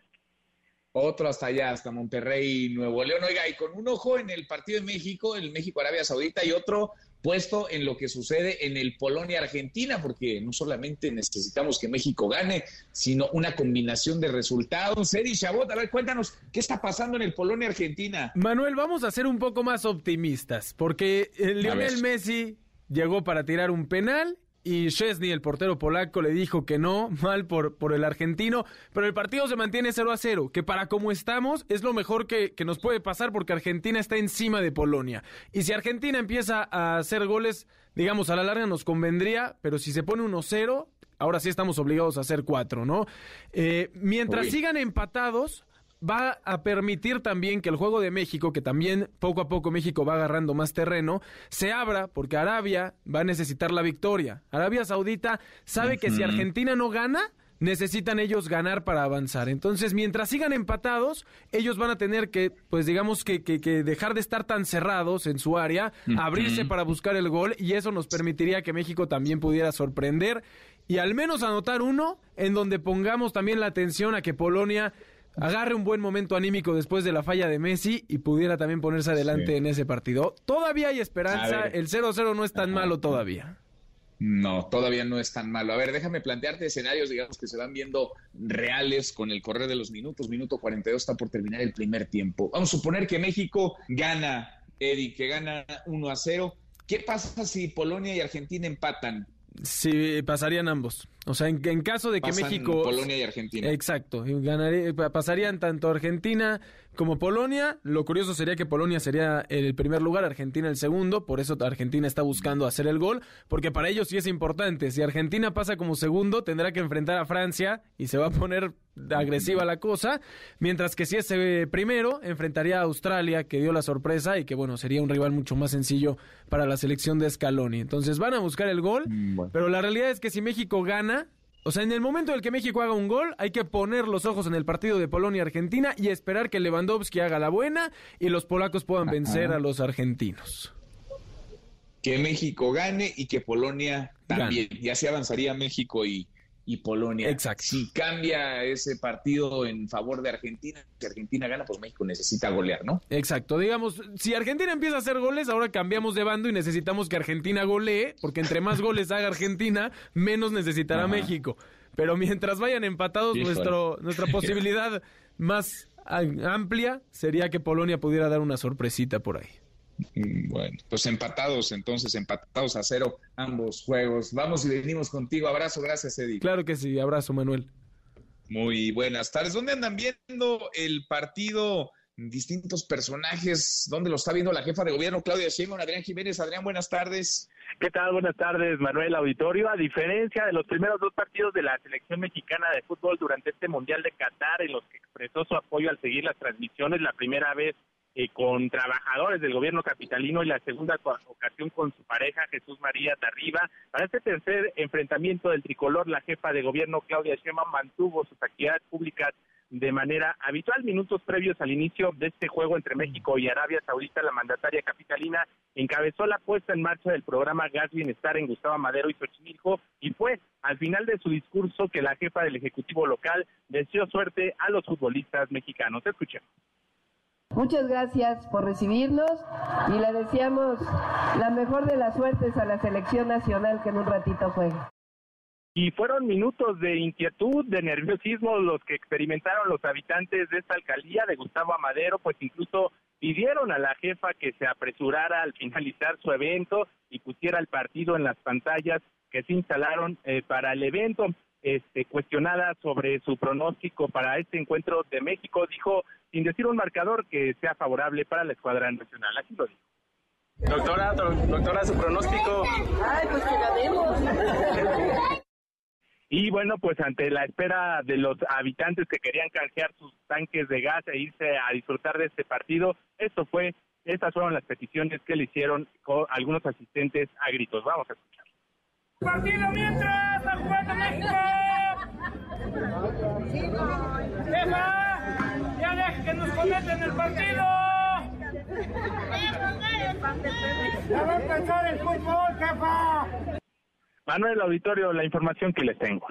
Otro hasta allá, hasta Monterrey, Nuevo León. Oiga, y con un ojo en el partido de México, el México-Arabia Saudita, y otro puesto en lo que sucede en el Polonia-Argentina, porque no solamente necesitamos que México gane, sino una combinación de resultados. Eddie Chabot, a ver, cuéntanos, ¿qué está pasando en el Polonia-Argentina? Manuel, vamos a ser un poco más optimistas, porque Lionel Messi llegó para tirar un penal y Chesney, el portero polaco, le dijo que no, mal por, por el argentino, pero el partido se mantiene 0 a 0, que para como estamos es lo mejor que, que, nos puede pasar porque Argentina está encima de Polonia. Y si Argentina empieza a hacer goles, digamos, a la larga nos convendría, pero si se pone 1-0, ahora sí estamos obligados a hacer 4, ¿no? Eh, mientras Uy. sigan empatados, va a permitir también que el juego de México, que también poco a poco México va agarrando más terreno, se abra porque Arabia va a necesitar la victoria. Arabia Saudita sabe uh -huh. que si Argentina no gana, necesitan ellos ganar para avanzar. Entonces, mientras sigan empatados, ellos van a tener que, pues digamos que, que, que dejar de estar tan cerrados en su área, uh -huh. abrirse para buscar el gol y eso nos permitiría que México también pudiera sorprender y al menos anotar uno en donde pongamos también la atención a que Polonia agarre un buen momento anímico después de la falla de Messi y pudiera también ponerse adelante sí. en ese partido. Todavía hay esperanza, el 0-0 no es tan Ajá. malo todavía. No, todavía no es tan malo. A ver, déjame plantearte escenarios, digamos, que se van viendo reales con el correr de los minutos. Minuto 42 está por terminar el primer tiempo. Vamos a suponer que México gana, Eddie, que gana 1 a 0. ¿Qué pasa si Polonia y Argentina empatan? Sí, pasarían ambos. O sea, en, en caso de que Pasan México... Polonia y Argentina. Exacto. Ganaría, pasarían tanto Argentina como Polonia. Lo curioso sería que Polonia sería el primer lugar, Argentina el segundo. Por eso Argentina está buscando hacer el gol. Porque para ellos sí es importante. Si Argentina pasa como segundo, tendrá que enfrentar a Francia y se va a poner agresiva la cosa. Mientras que si es eh, primero, enfrentaría a Australia, que dio la sorpresa y que, bueno, sería un rival mucho más sencillo para la selección de Scaloni. Entonces van a buscar el gol. Bueno. Pero la realidad es que si México gana, o sea, en el momento en el que México haga un gol, hay que poner los ojos en el partido de Polonia-Argentina y esperar que Lewandowski haga la buena y los polacos puedan vencer a los argentinos. Que México gane y que Polonia también. Gane. Y así avanzaría México y, y Polonia. Exacto. Si cambia ese partido en favor de Argentina, si Argentina gana, pues México necesita golear, ¿no? Exacto. Digamos, si Argentina empieza a hacer goles, ahora cambiamos de bando y necesitamos que Argentina golee, porque entre más goles haga Argentina, menos necesitará Ajá. México. Pero mientras vayan empatados, nuestro, nuestra posibilidad más amplia sería que Polonia pudiera dar una sorpresita por ahí. Mm, bueno, pues empatados, entonces empatados a cero ambos juegos. Vamos y venimos contigo. Abrazo, gracias, Eddie. Claro que sí, abrazo, Manuel. Muy buenas tardes. ¿Dónde andan viendo el partido? Distintos personajes. ¿Dónde lo está viendo la jefa de gobierno, Claudia Sheinbaum, Adrián Jiménez? Adrián, buenas tardes. ¿Qué tal? Buenas tardes, Manuel Auditorio. A diferencia de los primeros dos partidos de la selección mexicana de fútbol durante este Mundial de Qatar, en los que expresó su apoyo al seguir las transmisiones, la primera vez eh, con trabajadores del gobierno capitalino y la segunda ocasión con su pareja Jesús María Tarriba. Para este tercer enfrentamiento del tricolor, la jefa de gobierno Claudia Sheinbaum mantuvo sus actividades públicas de manera habitual. Minutos previos al inicio de este juego entre México y Arabia Saudita, la mandataria capitalina encabezó la puesta en marcha del programa Gas Bienestar en Gustavo Madero y Xochimilco y fue al final de su discurso que la jefa del Ejecutivo local deseó suerte a los futbolistas mexicanos. Escuchemos. Muchas gracias por recibirnos y le deseamos la mejor de las suertes a la selección nacional que en un ratito juegue. Y fueron minutos de inquietud, de nerviosismo los que experimentaron los habitantes de esta alcaldía de Gustavo Amadero, pues incluso pidieron a la jefa que se apresurara al finalizar su evento y pusiera el partido en las pantallas que se instalaron eh, para el evento. Este, cuestionada sobre su pronóstico para este encuentro de México, dijo, sin decir un marcador, que sea favorable para la escuadra nacional. Así lo dijo. Doctora, doctora, su pronóstico. Ay, pues que ganemos. Y bueno, pues ante la espera de los habitantes que querían canjear sus tanques de gas e irse a disfrutar de este partido, esto fue, estas fueron las peticiones que le hicieron con algunos asistentes a gritos. Vamos a escuchar. Partido mientras, está jugando México. Jefa, ya deje que nos cometen el partido. Ya va a empezar el fútbol, jefa. Manuel Auditorio, la información que les tengo.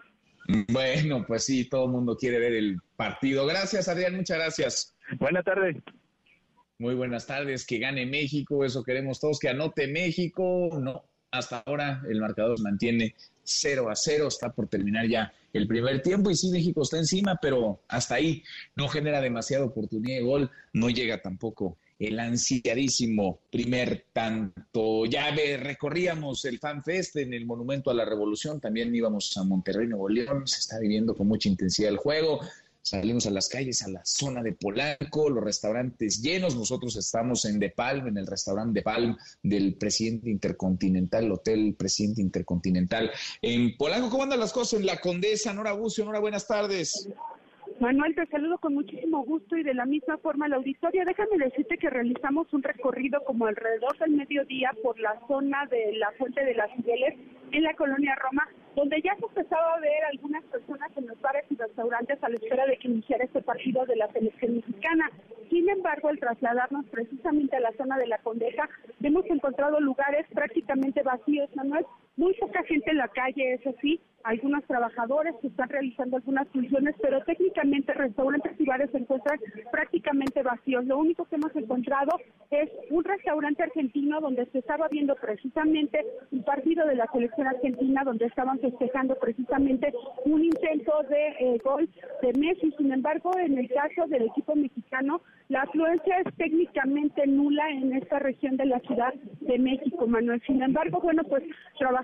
Bueno, pues sí, todo el mundo quiere ver el partido. Gracias, Adrián, muchas gracias. Buenas tardes. Muy buenas tardes, que gane México, eso queremos todos, que anote México. No, hasta ahora el marcador mantiene 0 a 0, está por terminar ya el primer tiempo y sí, México está encima, pero hasta ahí no genera demasiada oportunidad de gol, no llega tampoco el ansiadísimo primer tanto. Ya recorríamos el FanFest en el Monumento a la Revolución, también íbamos a Monterrey, Nuevo León, se está viviendo con mucha intensidad el juego. Salimos a las calles, a la zona de Polanco, los restaurantes llenos. Nosotros estamos en De Palm, en el restaurante De Palm del presidente intercontinental, el Hotel Presidente Intercontinental. En Polanco, ¿cómo andan las cosas? En la Condesa, Nora Bucio, Nora, buenas tardes. Manuel, te saludo con muchísimo gusto y de la misma forma la auditoria. Déjame decirte que realizamos un recorrido como alrededor del mediodía por la zona de la Fuente de las Fieles en la colonia Roma, donde ya se empezaba a ver algunas personas en los bares y restaurantes a la espera de que iniciara este partido de la selección mexicana. Sin embargo, al trasladarnos precisamente a la zona de la Condeja, hemos encontrado lugares prácticamente vacíos, Manuel, muy poca gente en la calle, eso sí, algunos trabajadores que están realizando algunas funciones, pero técnicamente restaurantes y bares se encuentran prácticamente vacíos. Lo único que hemos encontrado es un restaurante argentino donde se estaba viendo precisamente un partido de la selección argentina, donde estaban festejando precisamente un intento de eh, gol de Messi. Sin embargo, en el caso del equipo mexicano, la afluencia es técnicamente nula en esta región de la Ciudad de México, Manuel. Sin embargo, bueno, pues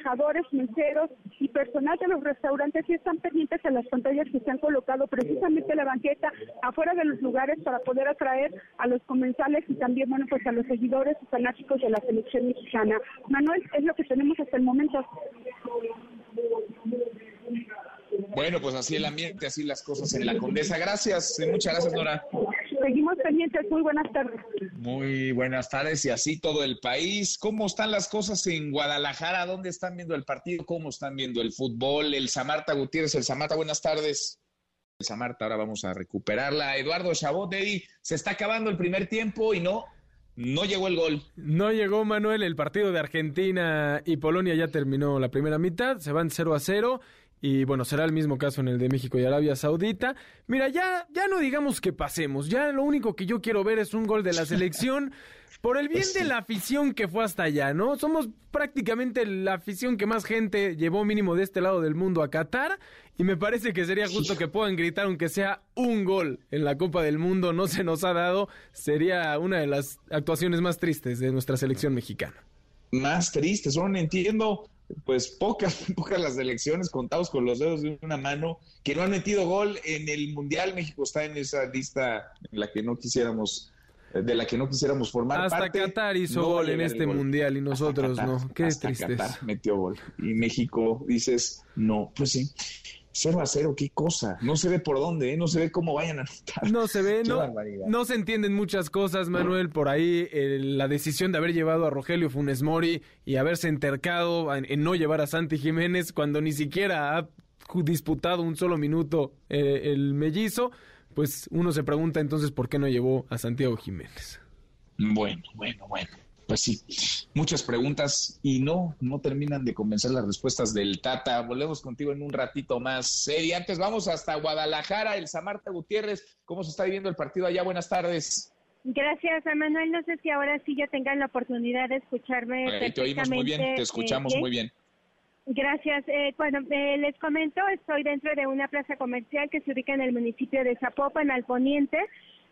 trabajadores, meseros y personal de los restaurantes sí están pendientes a las pantallas que se han colocado precisamente la banqueta afuera de los lugares para poder atraer a los comensales y también, bueno, pues a los seguidores y fanáticos de la selección mexicana. Manuel, es lo que tenemos hasta el momento. Bueno, pues así el ambiente, así las cosas en la Condesa. Gracias, muchas gracias, Nora. Seguimos pendientes. Muy buenas tardes. Muy buenas tardes y así todo el país. ¿Cómo están las cosas en Guadalajara? ¿Dónde están viendo el partido? ¿Cómo están viendo el fútbol? El Samarta Gutiérrez, el Samarta, buenas tardes. El Samarta, ahora vamos a recuperarla. Eduardo Chabot, Eddie, se está acabando el primer tiempo y no, no llegó el gol. No llegó Manuel, el partido de Argentina y Polonia ya terminó la primera mitad, se van 0 a 0 y bueno, será el mismo caso en el de México y Arabia Saudita. Mira, ya, ya no digamos que pasemos, ya lo único que yo quiero ver es un gol de la selección. Por el bien de la afición que fue hasta allá, ¿no? Somos prácticamente la afición que más gente llevó mínimo de este lado del mundo a Qatar y me parece que sería justo que puedan gritar aunque sea un gol en la Copa del Mundo, no se nos ha dado, sería una de las actuaciones más tristes de nuestra selección mexicana. Más tristes, no entiendo pues pocas, pocas las elecciones, contados con los dedos de una mano, que no han metido gol en el Mundial. México está en esa lista en la que no quisiéramos, de la que no quisiéramos formar hasta parte. Qatar hizo gol en este Mundial y nosotros no. Qué hasta tristeza. Qatar metió gol. Y México dices, no, pues sí. 0 a 0, qué cosa. No se ve por dónde, ¿eh? no se ve cómo vayan a anotar. No se ve, no, no se entienden muchas cosas, Manuel. Por ahí eh, la decisión de haber llevado a Rogelio Funes Mori y haberse entercado en, en no llevar a Santi Jiménez cuando ni siquiera ha disputado un solo minuto eh, el mellizo, pues uno se pregunta entonces por qué no llevó a Santiago Jiménez. Bueno, bueno, bueno. Pues sí, muchas preguntas y no, no terminan de convencer las respuestas del Tata. Volvemos contigo en un ratito más. Y antes vamos hasta Guadalajara, el Samarta Gutiérrez. ¿Cómo se está viviendo el partido allá? Buenas tardes. Gracias, Manuel. No sé si ahora sí ya tengan la oportunidad de escucharme. te oímos muy bien, te escuchamos eh, muy bien. Gracias. Eh, bueno, eh, les comento, estoy dentro de una plaza comercial que se ubica en el municipio de Zapopan, al poniente.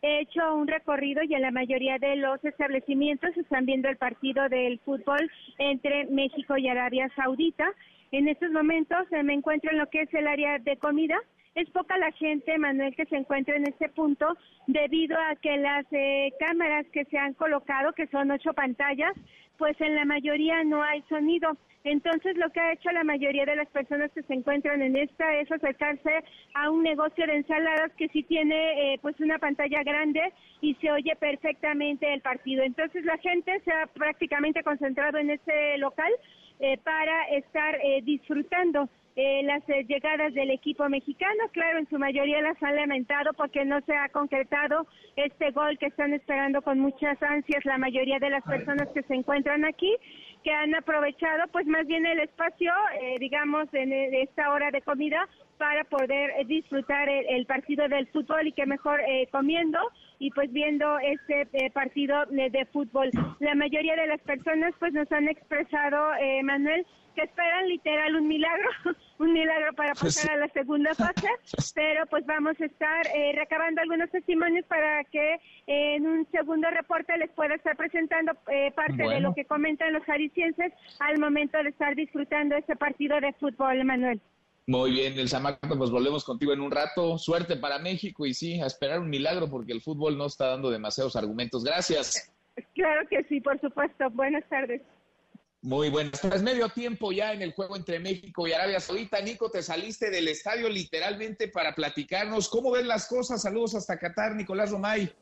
He hecho un recorrido y en la mayoría de los establecimientos están viendo el partido del fútbol entre México y Arabia Saudita. En estos momentos eh, me encuentro en lo que es el área de comida. Es poca la gente, Manuel, que se encuentra en este punto debido a que las eh, cámaras que se han colocado, que son ocho pantallas, pues en la mayoría no hay sonido. Entonces, lo que ha hecho la mayoría de las personas que se encuentran en esta es acercarse a un negocio de ensaladas que sí tiene eh, pues una pantalla grande y se oye perfectamente el partido. Entonces, la gente se ha prácticamente concentrado en este local eh, para estar eh, disfrutando eh, las eh, llegadas del equipo mexicano. Claro, en su mayoría las han lamentado porque no se ha concretado este gol que están esperando con muchas ansias la mayoría de las personas que se encuentran aquí, que han aprovechado pues más bien el espacio, eh, digamos, en esta hora de comida para poder disfrutar el, partido del fútbol y que mejor comiendo y pues viendo este partido de, fútbol. La mayoría de las personas pues nos han expresado, Manuel, que esperan literal un milagro, un milagro para pasar a la segunda fase, pero pues vamos a estar eh, recabando algunos testimonios para que eh, en un segundo reporte les pueda estar presentando eh, parte de lo que comentan los jaliscienses al momento de estar disfrutando este partido de fútbol, Manuel. Muy bien, El Samato, pues volvemos contigo en un rato. Suerte para México y sí, a esperar un milagro porque el fútbol no está dando demasiados argumentos. Gracias. Claro que sí, por supuesto. Buenas tardes. Muy buenas. Tras medio tiempo ya en el juego entre México y Arabia Saudita, Nico, te saliste del estadio literalmente para platicarnos. ¿Cómo ven las cosas? Saludos hasta Qatar, Nicolás Romay.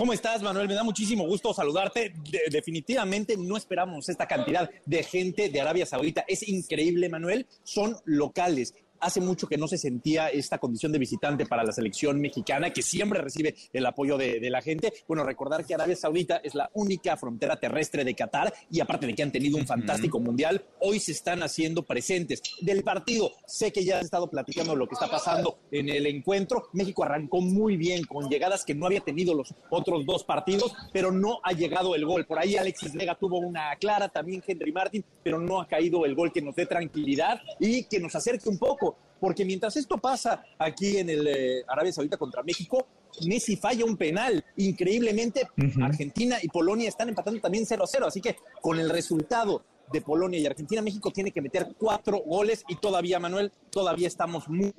¿Cómo estás, Manuel? Me da muchísimo gusto saludarte. definitivamente no esperamos esta cantidad de gente de Arabia Saudita. Es increíble, Manuel. Son locales hace mucho que no se sentía esta condición de visitante para la selección mexicana, que siempre recibe el apoyo de, la gente. Bueno, recordar que Arabia Saudita es la única frontera terrestre de Qatar y aparte de que han tenido un fantástico mundial, hoy se están haciendo presentes. Del partido, sé que ya has estado platicando lo que está pasando en el encuentro. México arrancó muy bien con llegadas que no había tenido los otros dos partidos, pero no ha llegado el gol. Por ahí Alexis Vega tuvo una clara, también Henry Martin, pero no ha caído el gol que nos dé tranquilidad y que nos acerque un poco porque mientras esto pasa aquí en el eh, Arabia Saudita contra México, Messi falla un penal. Increíblemente, Argentina y Polonia están empatando también 0 a 0. Así que con el resultado de Polonia y Argentina, México tiene que meter cuatro goles y todavía, Manuel, todavía estamos muy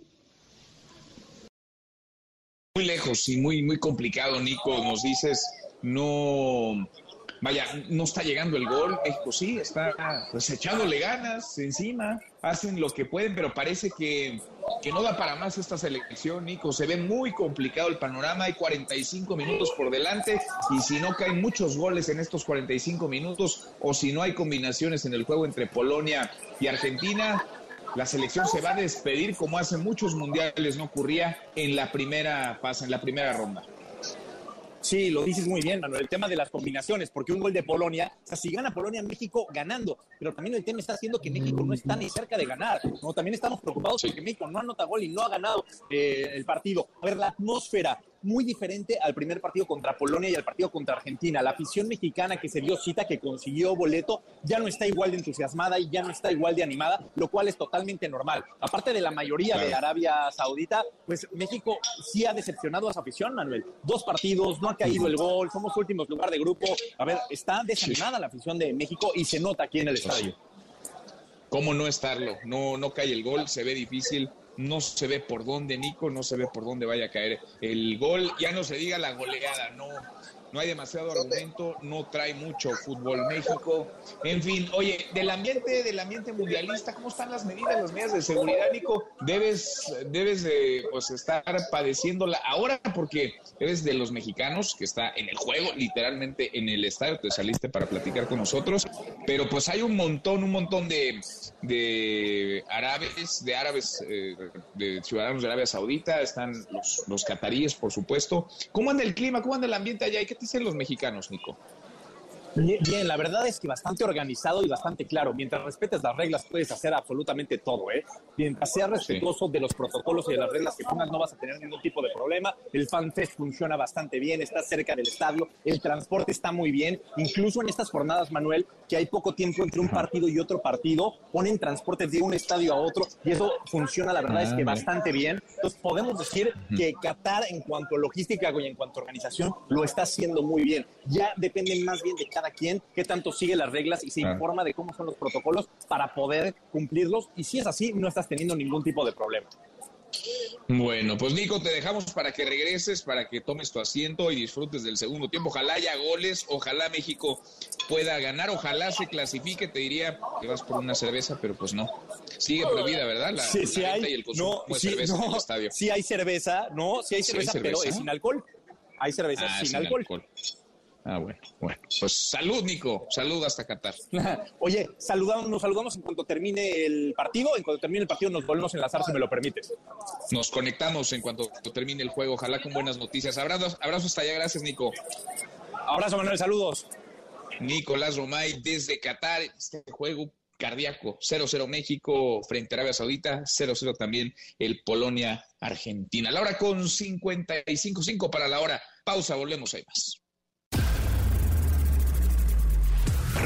muy lejos y muy muy complicado, Nico. Nos dices, no vaya, no está llegando el gol. México sí, está pues echándole ganas encima, hacen lo que pueden, pero parece que, que no da para más esta selección, Nico. Se ve muy complicado el panorama, hay 45 minutos por delante y si no caen muchos goles en estos 45 minutos o si no hay combinaciones en el juego entre Polonia y Argentina, la selección se va a despedir como hace muchos mundiales no ocurría en la primera fase, en la primera ronda. Sí, lo dices muy bien, Manuel. El tema de las combinaciones, porque un gol de Polonia, o sea, si gana Polonia, México ganando, pero también el tema está haciendo que México no está ni cerca de ganar. ¿no? También estamos preocupados porque México no anota gol y no ha ganado eh, el partido. A ver, la atmósfera, muy diferente al primer partido contra Polonia y al partido contra Argentina. La afición mexicana que se dio cita, que consiguió boleto, ya no está igual de entusiasmada y ya no está igual de animada, lo cual es totalmente normal. Aparte de la mayoría de Arabia Saudita, pues México sí ha decepcionado a su afición, Manuel. Dos partidos, no ha caído el gol, somos últimos lugar de grupo. A ver, está desanimada la afición de México y se nota aquí en el estadio. ¿Cómo no estarlo? No, no cae el gol, se ve difícil no se ve por dónde, Nico, no se ve por dónde vaya a caer el gol, ya no se diga la goleada, no, no hay demasiado argumento, no trae mucho fútbol México. En fin, oye, del ambiente, del ambiente mundialista, ¿cómo están las medidas, las medidas de seguridad, Nico? Debes, debes de pues estar padeciéndola ahora porque eres de los mexicanos que está en el juego, literalmente en el estadio, te saliste para platicar con nosotros, pero pues hay un montón, un montón de, de árabes, de árabes, eh, de ciudadanos de Arabia Saudita, están los, cataríes, por supuesto. ¿Cómo anda el clima? ¿Cómo anda el ambiente allá? ¿Y qué dicen los mexicanos, Nico? Bien, la verdad es que bastante organizado y bastante claro. Mientras respetes las reglas, puedes hacer absolutamente todo, ¿eh? Mientras seas respetuoso de los protocolos y de las reglas que pongas, no vas a tener ningún tipo de problema. El FanFest funciona bastante bien, está cerca del estadio, el transporte está muy bien. Incluso en estas jornadas, Manuel, que hay poco tiempo entre un partido y otro partido, ponen transporte de un estadio a otro y eso funciona, la verdad es que Ah, bastante bien. Entonces, podemos decir que Qatar, en cuanto a logística y en cuanto a organización, lo está haciendo muy bien. Ya depende más bien de cada quien qué tanto sigue las reglas y se informa de cómo son los protocolos para poder cumplirlos. Y si es así, no estás teniendo ningún tipo de problema. Bueno, pues Nico, te dejamos para que regreses, para que tomes tu asiento y disfrutes del segundo tiempo. Ojalá haya goles, ojalá México pueda ganar, ojalá se clasifique. Te diría que vas por una cerveza, pero pues no. Sigue prohibida, ¿verdad? La, Sí, sí la hay, y el consumo no, de sí, cerveza en no, el estadio. sí hay cerveza, no, sí hay Sí hay cerveza, pero es sin alcohol. Hay cerveza Ah, sin, sin alcohol. alcohol. Ah, bueno, bueno. Pues salud, Nico. Salud hasta Qatar. Oye, saludamos, nos saludamos en cuanto termine el partido. En cuanto termine el partido nos volvemos a enlazar, si me lo permites. Nos conectamos en cuanto termine el juego. Ojalá con buenas noticias. Abrazos, abrazo hasta allá. Gracias, Nico. Abrazo, Manuel. Saludos. Nicolás Romay desde Qatar. Este juego cardíaco. 0-0 México frente a Arabia Saudita. 0-0 también el Polonia-Argentina. La hora con 55-5 para la hora. Pausa, volvemos. Hay más.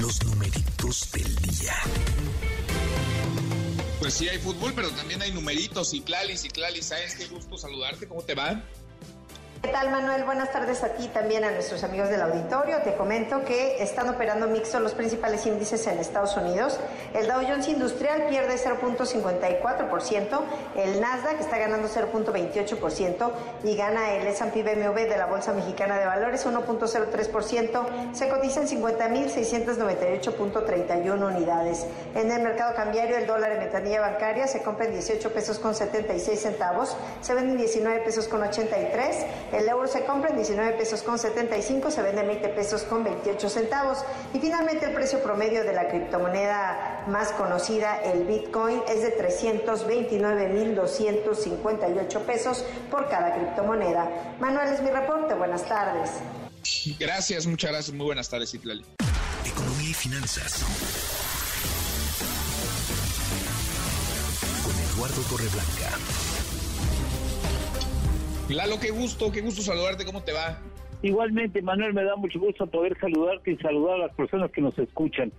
Los numeritos del día. Pues sí, hay fútbol, pero también hay numeritos. Y Clalis, y Clalis, ¿sabes qué gusto saludarte? ¿Cómo te va? ¿Qué tal, Manuel? Buenas tardes a ti también a nuestros amigos del auditorio. Te comento que están operando mixto los principales índices en Estados Unidos. El Dow Jones Industrial pierde 0.54%, el Nasdaq está ganando 0.28% y gana el S&P de la Bolsa Mexicana de Valores 1.03%. Se cotiza en 50.698.31 unidades. En el mercado cambiario, el dólar en ventanilla bancaria se compra en 18 pesos con 76 centavos, se vende en 19 pesos con 83. El euro se compra en 19 pesos con 75, se vende en 20 pesos con 28 centavos. Y finalmente el precio promedio de la criptomoneda más conocida, el Bitcoin, es de 329.258 pesos por cada criptomoneda. Manuel es mi reporte, buenas tardes. Gracias, muchas gracias. Muy buenas tardes, Itlali. Economía y finanzas. Con Eduardo Torreblanca. Lalo, qué gusto, qué gusto saludarte. ¿Cómo te va? Igualmente, Manuel, me da mucho gusto poder saludarte y saludar a las personas que nos escuchan.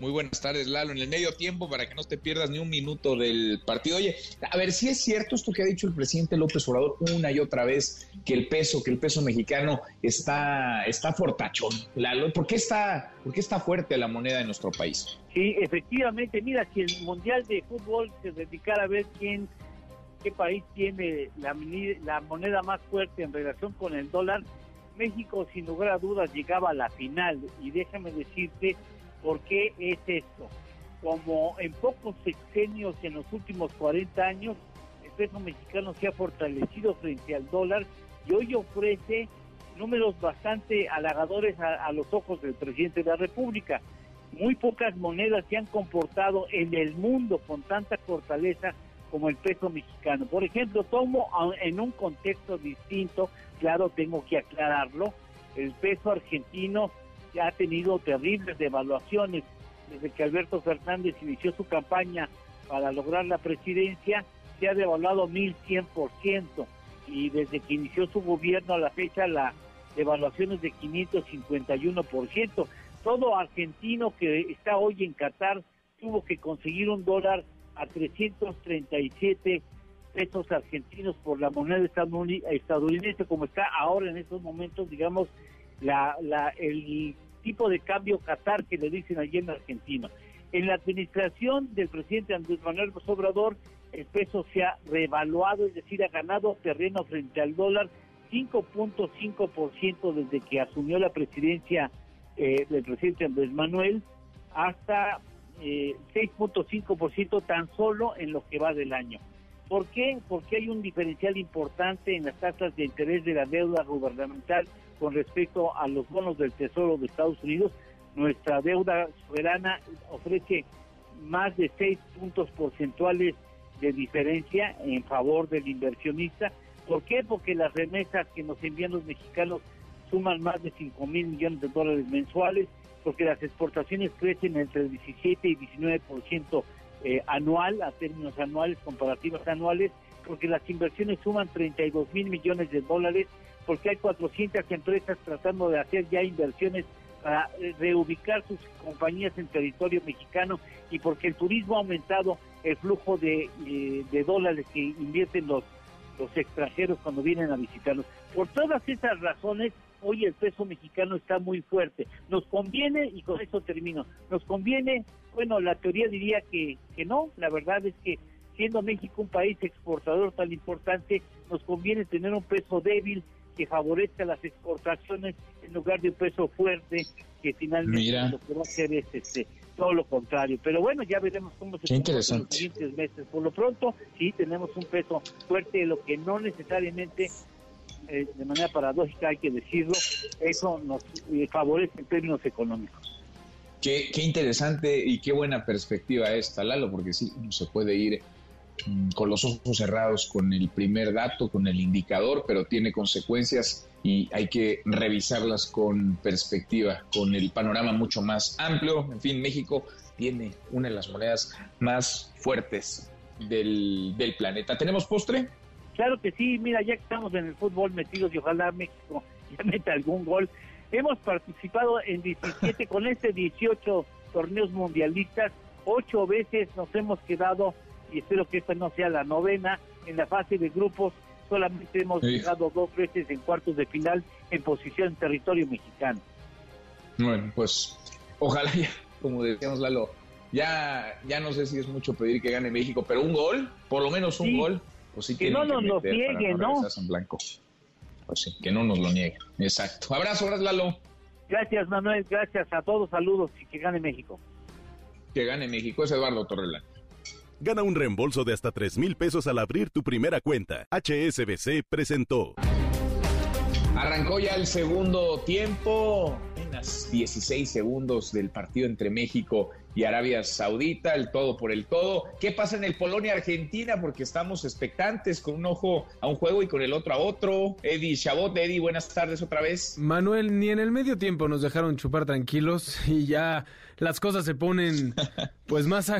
Muy buenas tardes, Lalo. En el medio tiempo, para que no te pierdas ni un minuto del partido. Oye, a ver, si es cierto esto que ha dicho el presidente López Obrador una y otra vez, que el peso, que el peso mexicano está, está fortachón. Lalo, ¿por qué está, por qué está fuerte la moneda en nuestro país? Sí, efectivamente, mira, si el Mundial de Fútbol se dedicara a ver quién, qué país tiene la, la moneda más fuerte en relación con el dólar, México sin lugar a dudas llegaba a la final. Y déjame decirte por qué es esto. Como en pocos sexenios en los últimos 40 años, el peso mexicano se ha fortalecido frente al dólar y hoy ofrece números bastante halagadores a, a los ojos del presidente de la República. Muy pocas monedas se han comportado en el mundo con tanta fortaleza como el peso mexicano. Por ejemplo, tomo en un contexto distinto, claro, tengo que aclararlo, el peso argentino ya ha tenido terribles devaluaciones desde que Alberto Fernández inició su campaña para lograr la presidencia, se ha devaluado 1100% y desde que inició su gobierno a la fecha la devaluación es de 551%. Todo argentino que está hoy en Qatar tuvo que conseguir un dólar a 337 pesos argentinos por la moneda estadouni- estadounidense, como está ahora en estos momentos, digamos, la, la, el tipo de cambio Qatar que le dicen allí en Argentina. En la administración del presidente Andrés Manuel López Obrador, el peso se ha revaluado, es decir, ha ganado terreno frente al dólar 5.5% desde que asumió la presidencia eh, del presidente Andrés Manuel hasta eh, 6.5% tan solo en lo que va del año. ¿Por qué? Porque hay un diferencial importante en las tasas de interés de la deuda gubernamental con respecto a los bonos del Tesoro de Estados Unidos. Nuestra deuda soberana ofrece más de 6 puntos porcentuales de diferencia en favor del inversionista. ¿Por qué? Porque las remesas que nos envían los mexicanos suman más de 5 mil millones de dólares mensuales, porque las exportaciones crecen entre el 17 y 19% eh, anual, a términos anuales, comparativas anuales, porque las inversiones suman 32 mil millones de dólares, porque hay 400 empresas tratando de hacer ya inversiones para reubicar sus compañías en territorio mexicano y porque el turismo ha aumentado el flujo de, eh, de dólares que invierten los, los extranjeros cuando vienen a visitarnos. Por todas esas razones, hoy el peso mexicano está muy fuerte. Nos conviene, y con eso termino, nos conviene, bueno, la teoría diría que, que no, la verdad es que siendo México un país exportador tan importante, nos conviene tener un peso débil que favorezca las exportaciones en lugar de un peso fuerte que finalmente Mira. lo que va a hacer es este, todo lo contrario. Pero bueno, ya veremos cómo se en los siguientes meses. Por lo pronto, sí tenemos un peso fuerte, lo que no necesariamente eh, de manera paradójica hay que decirlo, eso nos eh, favorece en términos económicos. Qué, interesante y qué buena perspectiva esta, Lalo, porque sí, uno se puede ir mm, con los ojos cerrados con el primer dato, con el indicador, pero tiene consecuencias y hay que revisarlas con perspectiva, con el panorama mucho más amplio. En fin, México tiene una de las monedas más fuertes del, del planeta. ¿Tenemos postre? Claro que sí, mira, ya que estamos en el fútbol metidos y ojalá México ya meta algún gol. Hemos participado en 17, con este 18 torneos mundialistas, ocho veces nos hemos quedado, y espero que esta no sea la novena, en la fase de grupos, solamente hemos Sí. llegado dos veces en cuartos de final en posición en territorio mexicano. Bueno, pues ojalá ya, como decíamos Lalo, ya, ya no sé si es mucho pedir que gane México, pero un gol, por lo menos un Sí. gol, pues sí Que no nos lo nieguen, ¿no? regresarse en blanco. Pues sí, que no nos lo nieguen. Exacto. Abrazo, abrazo Lalo. Gracias Manuel, gracias a todos, saludos y que gane México. Que gane México. Es Eduardo Torrela. Gana un reembolso de hasta 3 mil pesos al abrir tu primera cuenta. HSBC presentó. Arrancó ya el segundo tiempo, apenas 16 segundos del partido entre México y Arabia Saudita, el todo por el todo. ¿Qué pasa en el Polonia-Argentina? Porque estamos expectantes, con un ojo a un juego y con el otro a otro. Eddie Chabot, Eddie, buenas tardes otra vez. Manuel, ni en el medio tiempo nos dejaron chupar tranquilos y ya las cosas se ponen pues más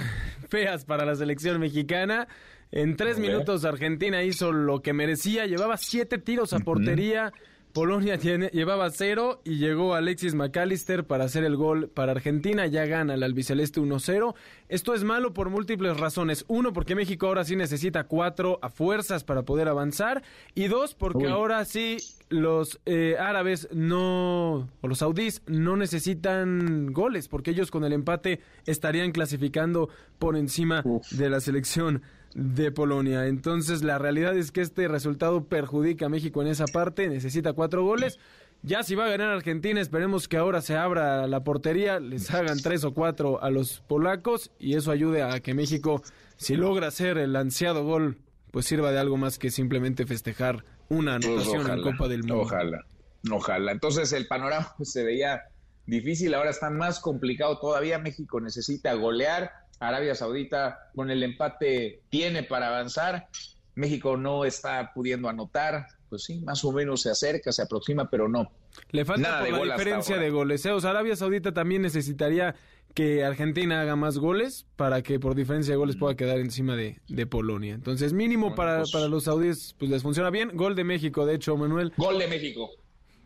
feas para la selección mexicana. En tres minutos Argentina hizo lo que merecía, llevaba siete tiros a portería. Polonia tiene, llevaba cero y llegó Alexis McAllister para hacer el gol para Argentina. Ya gana el albiceleste 1-0. Esto es malo por múltiples razones. Uno, porque México ahora sí necesita cuatro a fuerzas para poder avanzar. Y dos, porque Uy. ahora sí los eh, árabes no, o los saudíes no necesitan goles, porque ellos con el empate estarían clasificando por encima de la selección de Polonia. Entonces la realidad es que este resultado perjudica a México en esa parte, necesita cuatro goles. Ya si va a ganar Argentina, esperemos que ahora se abra la portería, les hagan tres o cuatro a los polacos y eso ayude a que México, si logra hacer el ansiado gol, pues sirva de algo más que simplemente festejar una Pues anotación en ojalá, Copa del Mundo. Ojalá, ojalá. Entonces el panorama pues, se veía difícil, ahora está más complicado todavía. México necesita golear. Arabia Saudita con el empate tiene para avanzar. México no está pudiendo anotar. Pues sí, más o menos se acerca, se aproxima, pero no. Le falta Nada por de la diferencia de goles. ¿eh? O sea, Arabia Saudita también necesitaría que Argentina haga más goles para que por diferencia de goles pueda quedar encima de, de Polonia. Entonces, mínimo para, pues- para los saudíes, pues les funciona bien. Gol de México, de hecho, Manuel. Gol de México.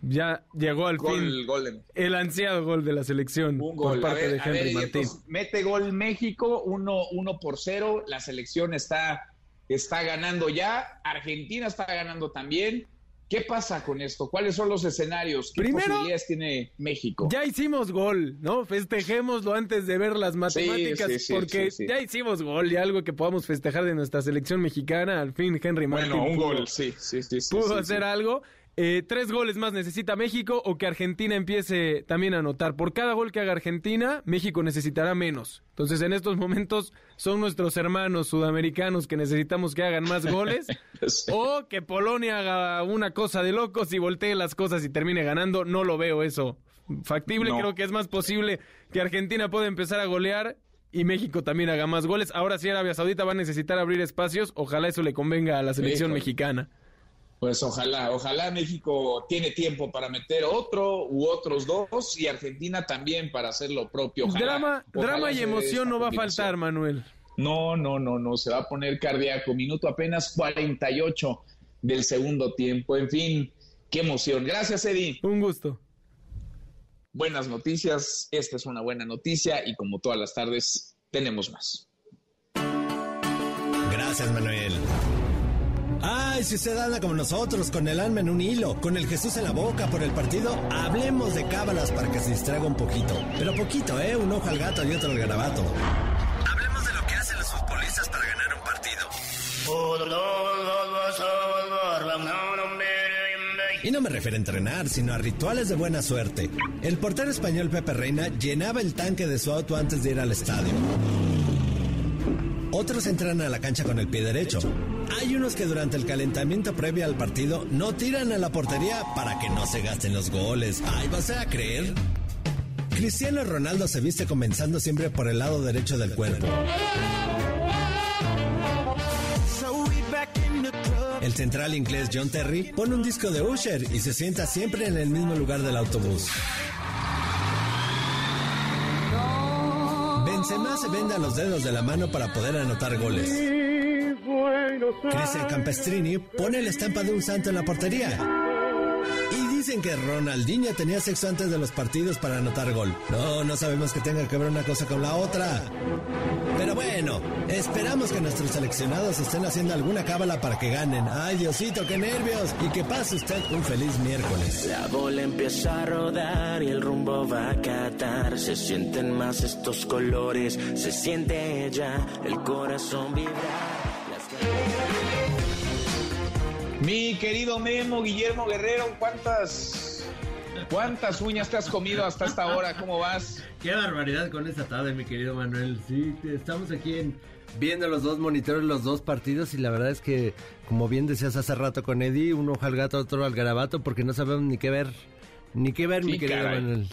Ya llegó al Gol, fin el ansiado gol de la selección Un por gol. Parte ver, de Henry ver, Martín. entonces, mete gol México, 1 uno, por 0. La selección está, está ganando ya. Argentina está ganando también. ¿Qué pasa con esto? ¿Cuáles son los escenarios? ¿Qué Primero, posibilidades tiene México? Ya hicimos gol, ¿no? Festejémoslo antes de ver las matemáticas, sí, sí, porque sí, ya hicimos gol y algo que podamos festejar de nuestra selección mexicana. Al fin, Henry Martín Bueno, un pudo- gol, sí, sí, sí. pudo hacer algo. Eh, tres goles más necesita México o que Argentina empiece también a anotar. Por cada gol que haga Argentina, México necesitará menos. Entonces, en estos momentos son nuestros hermanos sudamericanos que necesitamos que hagan más goles o que Polonia haga una cosa de locos y voltee las cosas y termine ganando. No lo veo eso factible. No. Creo que es más posible que Argentina pueda empezar a golear y México también haga más goles. Ahora sí, Arabia Saudita va a necesitar abrir espacios. Ojalá eso le convenga a la selección mexicana. Pues ojalá, ojalá México tiene tiempo para meter otro u otros dos y Argentina también para hacer lo propio. Ojalá, drama, ojalá drama y emoción no va a faltar, Manuel. No, no, no, no, se va a poner cardíaco. Minuto apenas 48 del segundo tiempo. En fin, qué emoción. Gracias, Eddie. Un gusto. Buenas noticias. Esta es una buena noticia y como todas las tardes, tenemos más. Gracias, Manuel. Ay, si usted anda como nosotros, con el alma en un hilo, con el Jesús en la boca por el partido, hablemos de cábalas para que se distraiga un poquito. Pero poquito, ¿eh? Un ojo al gato y otro al garabato. Hablemos de lo que hacen los futbolistas para ganar un partido. Y no me refiero a entrenar, sino a rituales de buena suerte. El portero español Pepe Reina llenaba el tanque de su auto antes de ir al estadio. Otros entran a la cancha con el pie derecho. Hay unos que durante el calentamiento previo al partido no tiran a la portería para que no se gasten los goles. Ay, ¿vas a creer? Cristiano Ronaldo se viste comenzando siempre por el lado derecho del cuerpo. El central inglés John Terry pone un disco de Usher y se sienta siempre en el mismo lugar del autobús. Benzema se venda los dedos de la mano para poder anotar goles. Cristian Campestrini pone la estampa de un santo en la portería. Y dicen que Ronaldinho tenía sexo antes de los partidos para anotar gol. No, no sabemos que tenga que ver una cosa con la otra. Pero bueno, esperamos que nuestros seleccionados estén haciendo alguna cábala para que ganen. Ay, Diosito, qué nervios. Y que pase usted un feliz miércoles. La bola empieza a rodar y el rumbo va a catar. Se sienten más estos colores, se siente ya el corazón vibrar. Mi querido Memo, Guillermo Guerrero, ¿cuántas, cuántas uñas te has comido hasta esta hora? ¿Cómo vas? Qué barbaridad con esta tarde, mi querido Manuel. Sí, estamos aquí en, viendo los dos monitores, los dos partidos, y la verdad es que, como bien decías hace rato con Eddie, uno ojo al gato, otro al garabato, porque no sabemos ni qué ver. Ni qué ver, mi querido caray. Manuel.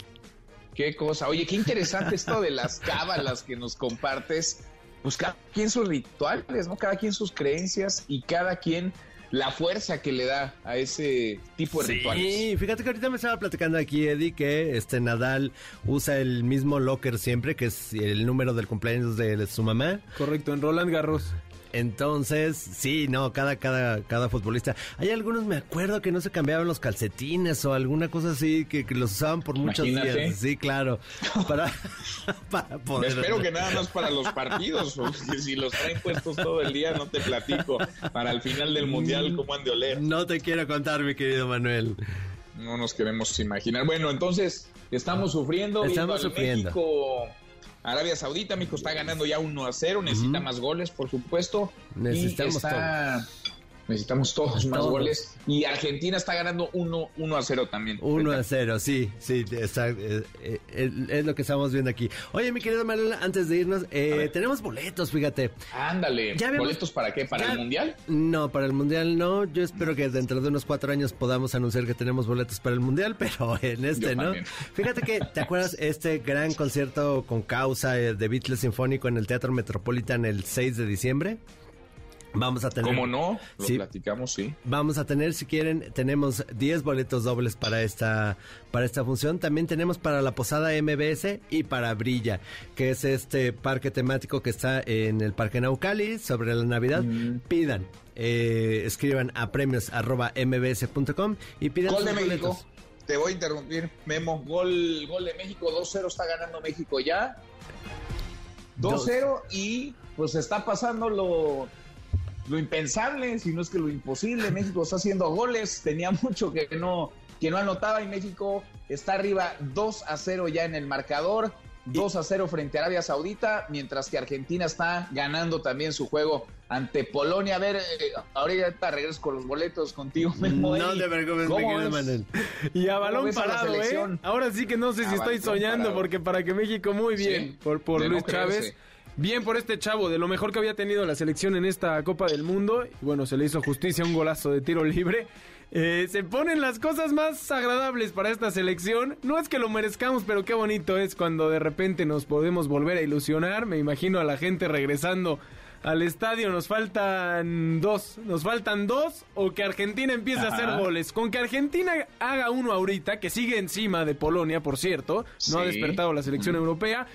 Qué cosa. Oye, qué interesante esto de las cábalas que nos compartes. Pues cada quien sus rituales, ¿no? Cada quien sus creencias y cada quien la fuerza que le da a ese tipo de rituales. Sí, fíjate que ahorita me estaba platicando aquí Eddie que este Nadal usa el mismo locker siempre, que es el número del cumpleaños de su mamá. Correcto, en Roland Garros. Entonces, sí, no, cada, cada, cada futbolista. Hay algunos, me acuerdo, que no se cambiaban los calcetines o alguna cosa así, que, que los usaban por muchos Imagínate. días. Sí, claro. Para, para poder... Espero que nada más para los partidos, porque si los traen puestos todo el día, no te platico. Para el final del mundial, ¿cómo han de oler? No te quiero contar, mi querido Manuel. No nos queremos imaginar. Bueno, entonces, estamos sufriendo. Estamos sufriendo. México, Arabia Saudita, México está ganando ya 1 a 0, necesita Ujú. más goles, por supuesto. y Necesitamos está- Necesitamos todos más Todos. goles. Y Argentina está ganando 1, 1 a 0 también. 1 a 0, sí, sí, está, eh, eh, es lo que estamos viendo aquí. Oye, mi querido Manuel, antes de irnos, eh, tenemos boletos, fíjate. Ándale. Ya habíamos- ¿Boletos para qué? ¿Para ya- el mundial? No, para el Mundial no. Yo espero que dentro de unos cuatro años podamos anunciar que tenemos boletos para el Mundial, pero en este Yo no. también. Fíjate que, ¿te acuerdas este gran concierto con causa eh, de Beatles Sinfónico en el Teatro Metropolitan el 6 de diciembre? Vamos a tener... ¿Cómo no? Lo Sí. platicamos, sí. Vamos a tener, si quieren, tenemos 10 boletos dobles para esta, para esta función. También tenemos para la Posada MBS y para Brilla, que es este parque temático que está en el Parque Naucali sobre la Navidad. Pidan, eh, escriban a premios arroba mbs.com y pidan Gol de México. boletos. Te voy a interrumpir, Memo. Gol, gol de México, 2-0 está ganando México ya. 2-0 y pues está pasando lo, lo impensable, si no es que lo imposible. México está haciendo goles, tenía mucho que no, que no anotaba y México está arriba 2 a 0 ya en el marcador. 2 a 0 frente a Arabia Saudita, mientras que Argentina está ganando también su juego ante Polonia. A ver, eh, ahorita regreso con los boletos contigo, Memo. No te preocupes. Manuel. Y a ¿Cómo balón parado, ¿eh? Ahora sí que no sé si A estoy soñando, parado. porque para que México muy bien Sí, por, por Luis Chávez. creerse. Bien por este chavo, de lo mejor que había tenido la selección en esta Copa del Mundo. Y bueno, se le hizo justicia un golazo de tiro libre. Eh, se ponen las cosas más agradables para esta selección. No es que lo merezcamos, pero qué bonito es cuando de repente nos podemos volver a ilusionar. Me imagino a la gente regresando al estadio. Nos faltan dos. Nos faltan dos o que Argentina empiece a hacer goles. Con que Argentina haga uno ahorita, que sigue encima de Polonia, por cierto. No ha despertado la selección europea.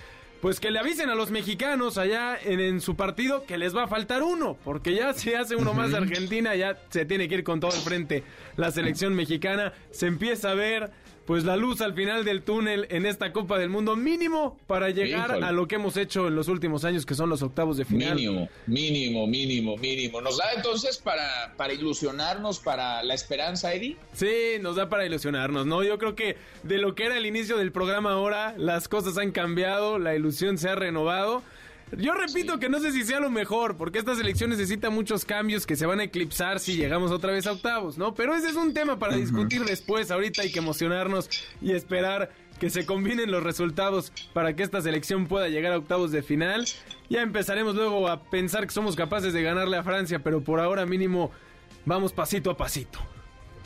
Pues que le avisen a los mexicanos allá en, en su partido que les va a faltar uno, porque ya si hace uno más Argentina, ya se tiene que ir con todo el frente la selección mexicana. Se empieza a ver pues la luz al final del túnel en esta Copa del Mundo, mínimo para llegar Híjole. a lo que hemos hecho en los últimos años, que son los octavos de final. Mínimo, mínimo, mínimo, mínimo. ¿Nos da entonces para, para ilusionarnos, para la esperanza, Eddie? Sí, nos da para ilusionarnos, ¿no? Yo creo que de lo que era el inicio del programa ahora, las cosas han cambiado, la ilusión se ha renovado. Yo repito que no sé si sea lo mejor, porque esta selección necesita muchos cambios que se van a eclipsar si llegamos otra vez a octavos, ¿no? Pero ese es un tema para discutir después, ahorita hay que emocionarnos y esperar que se combinen los resultados para que esta selección pueda llegar a octavos de final. Ya empezaremos luego a pensar que somos capaces de ganarle a Francia, pero por ahora mínimo vamos pasito a pasito.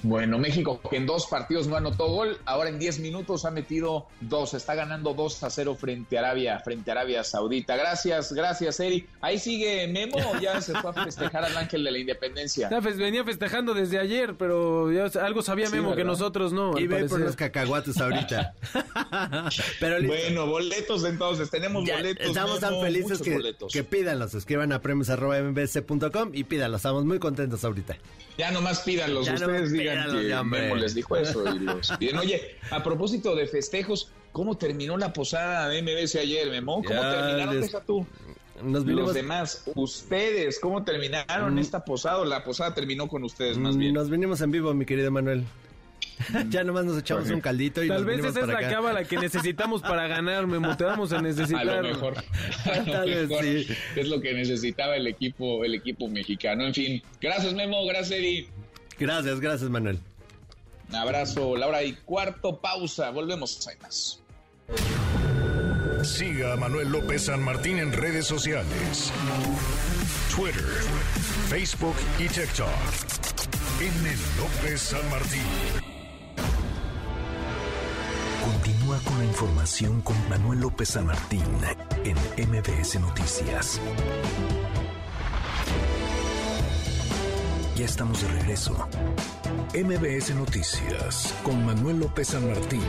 Bueno, México que en dos partidos no anotó gol, ahora en 10 minutos ha metido dos, está ganando 2 a 0 frente a Arabia, frente a Arabia Saudita. Gracias, gracias, Eri. Ahí sigue Memo, o ya se fue a festejar al Ángel de la Independencia. Ya, pues, venía festejando desde ayer, pero ya algo sabía Sí, Memo que ¿verdad? nosotros no. Y ve por parecer. los cacahuates ahorita. Pero. Bueno, boletos entonces, tenemos Ya boletos. estamos tan felices que, boletos. que pídanlos, escriban a premios.mbc.com y pídanlos, estamos muy contentos ahorita. Ya nomás pídanlos, Ya ustedes nomás digan que. Memo les dijo eso y los piden. Oye, a propósito de festejos, ¿cómo terminó la posada de MBS ayer, Memo? ¿Cómo Ya terminaron? les- Deja tú. Nos vinimos, Los demás, ustedes, ¿cómo terminaron Mm. esta posada? La posada terminó con ustedes, más bien. nos vinimos en vivo, mi querido Manuel. ya nomás nos echamos un caldito y Tal nos vez esa es la acá. cábala que necesitamos para ganar, Memo. Te vamos a necesitar. A lo mejor, a lo Tal vez mejor sí. es lo que necesitaba el equipo, el equipo mexicano. En fin, gracias Memo, gracias Eri. Gracias, gracias, Manuel. Un abrazo, Laura y cuarto pausa. Volvemos, hay más. Siga a Manuel López San Martín en redes sociales. Twitter, Facebook y TikTok. M. López San Martín. Continúa con la información con Manuel López San Martín en MBS Noticias. Ya estamos de regreso. MBS Noticias con Manuel López San Martín.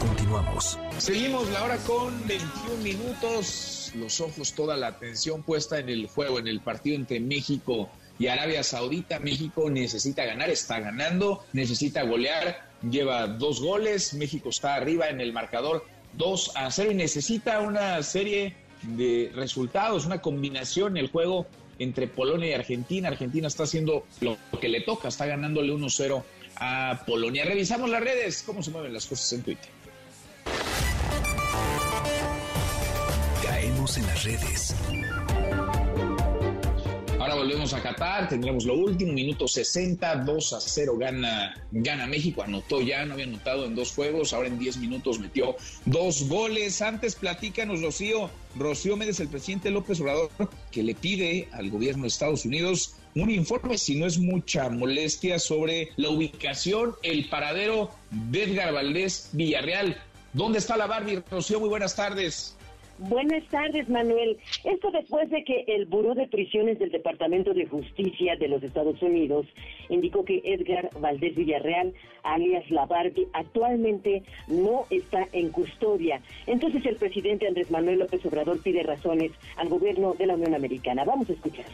Continuamos. Seguimos la hora con 21 minutos. Los ojos, toda la atención puesta en el juego, en el partido entre México y Arabia Saudita. México necesita ganar, está ganando, necesita golear. Lleva dos goles. México está arriba en el marcador 2 a 0 y necesita una serie de resultados, una combinación en el juego entre Polonia y Argentina. Argentina está haciendo lo que le toca, está ganándole 1-0 a Polonia. Revisamos las redes, cómo se mueven las cosas en Twitter. Caemos en las redes. Ahora volvemos a Qatar, tendremos lo último, minuto 60, 2 a 0 gana, gana México, anotó ya, no había anotado en dos juegos, ahora en 10 minutos metió dos goles. Antes platícanos, Rocío, Rocío Méndez, el presidente López Obrador, que le pide al gobierno de Estados Unidos un informe, si no es mucha molestia, sobre la ubicación, el paradero de Edgar Valdés Villarreal. ¿Dónde está la Barbie? Rocío, muy buenas tardes. Buenas tardes, Manuel. Esto después de que el Buró de Prisiones del Departamento de Justicia de los Estados Unidos indicó que Edgar Valdés Villarreal, alias La actualmente no está en custodia. Entonces el presidente Andrés Manuel López Obrador pide razones al gobierno de la Unión Americana. Vamos a escuchar.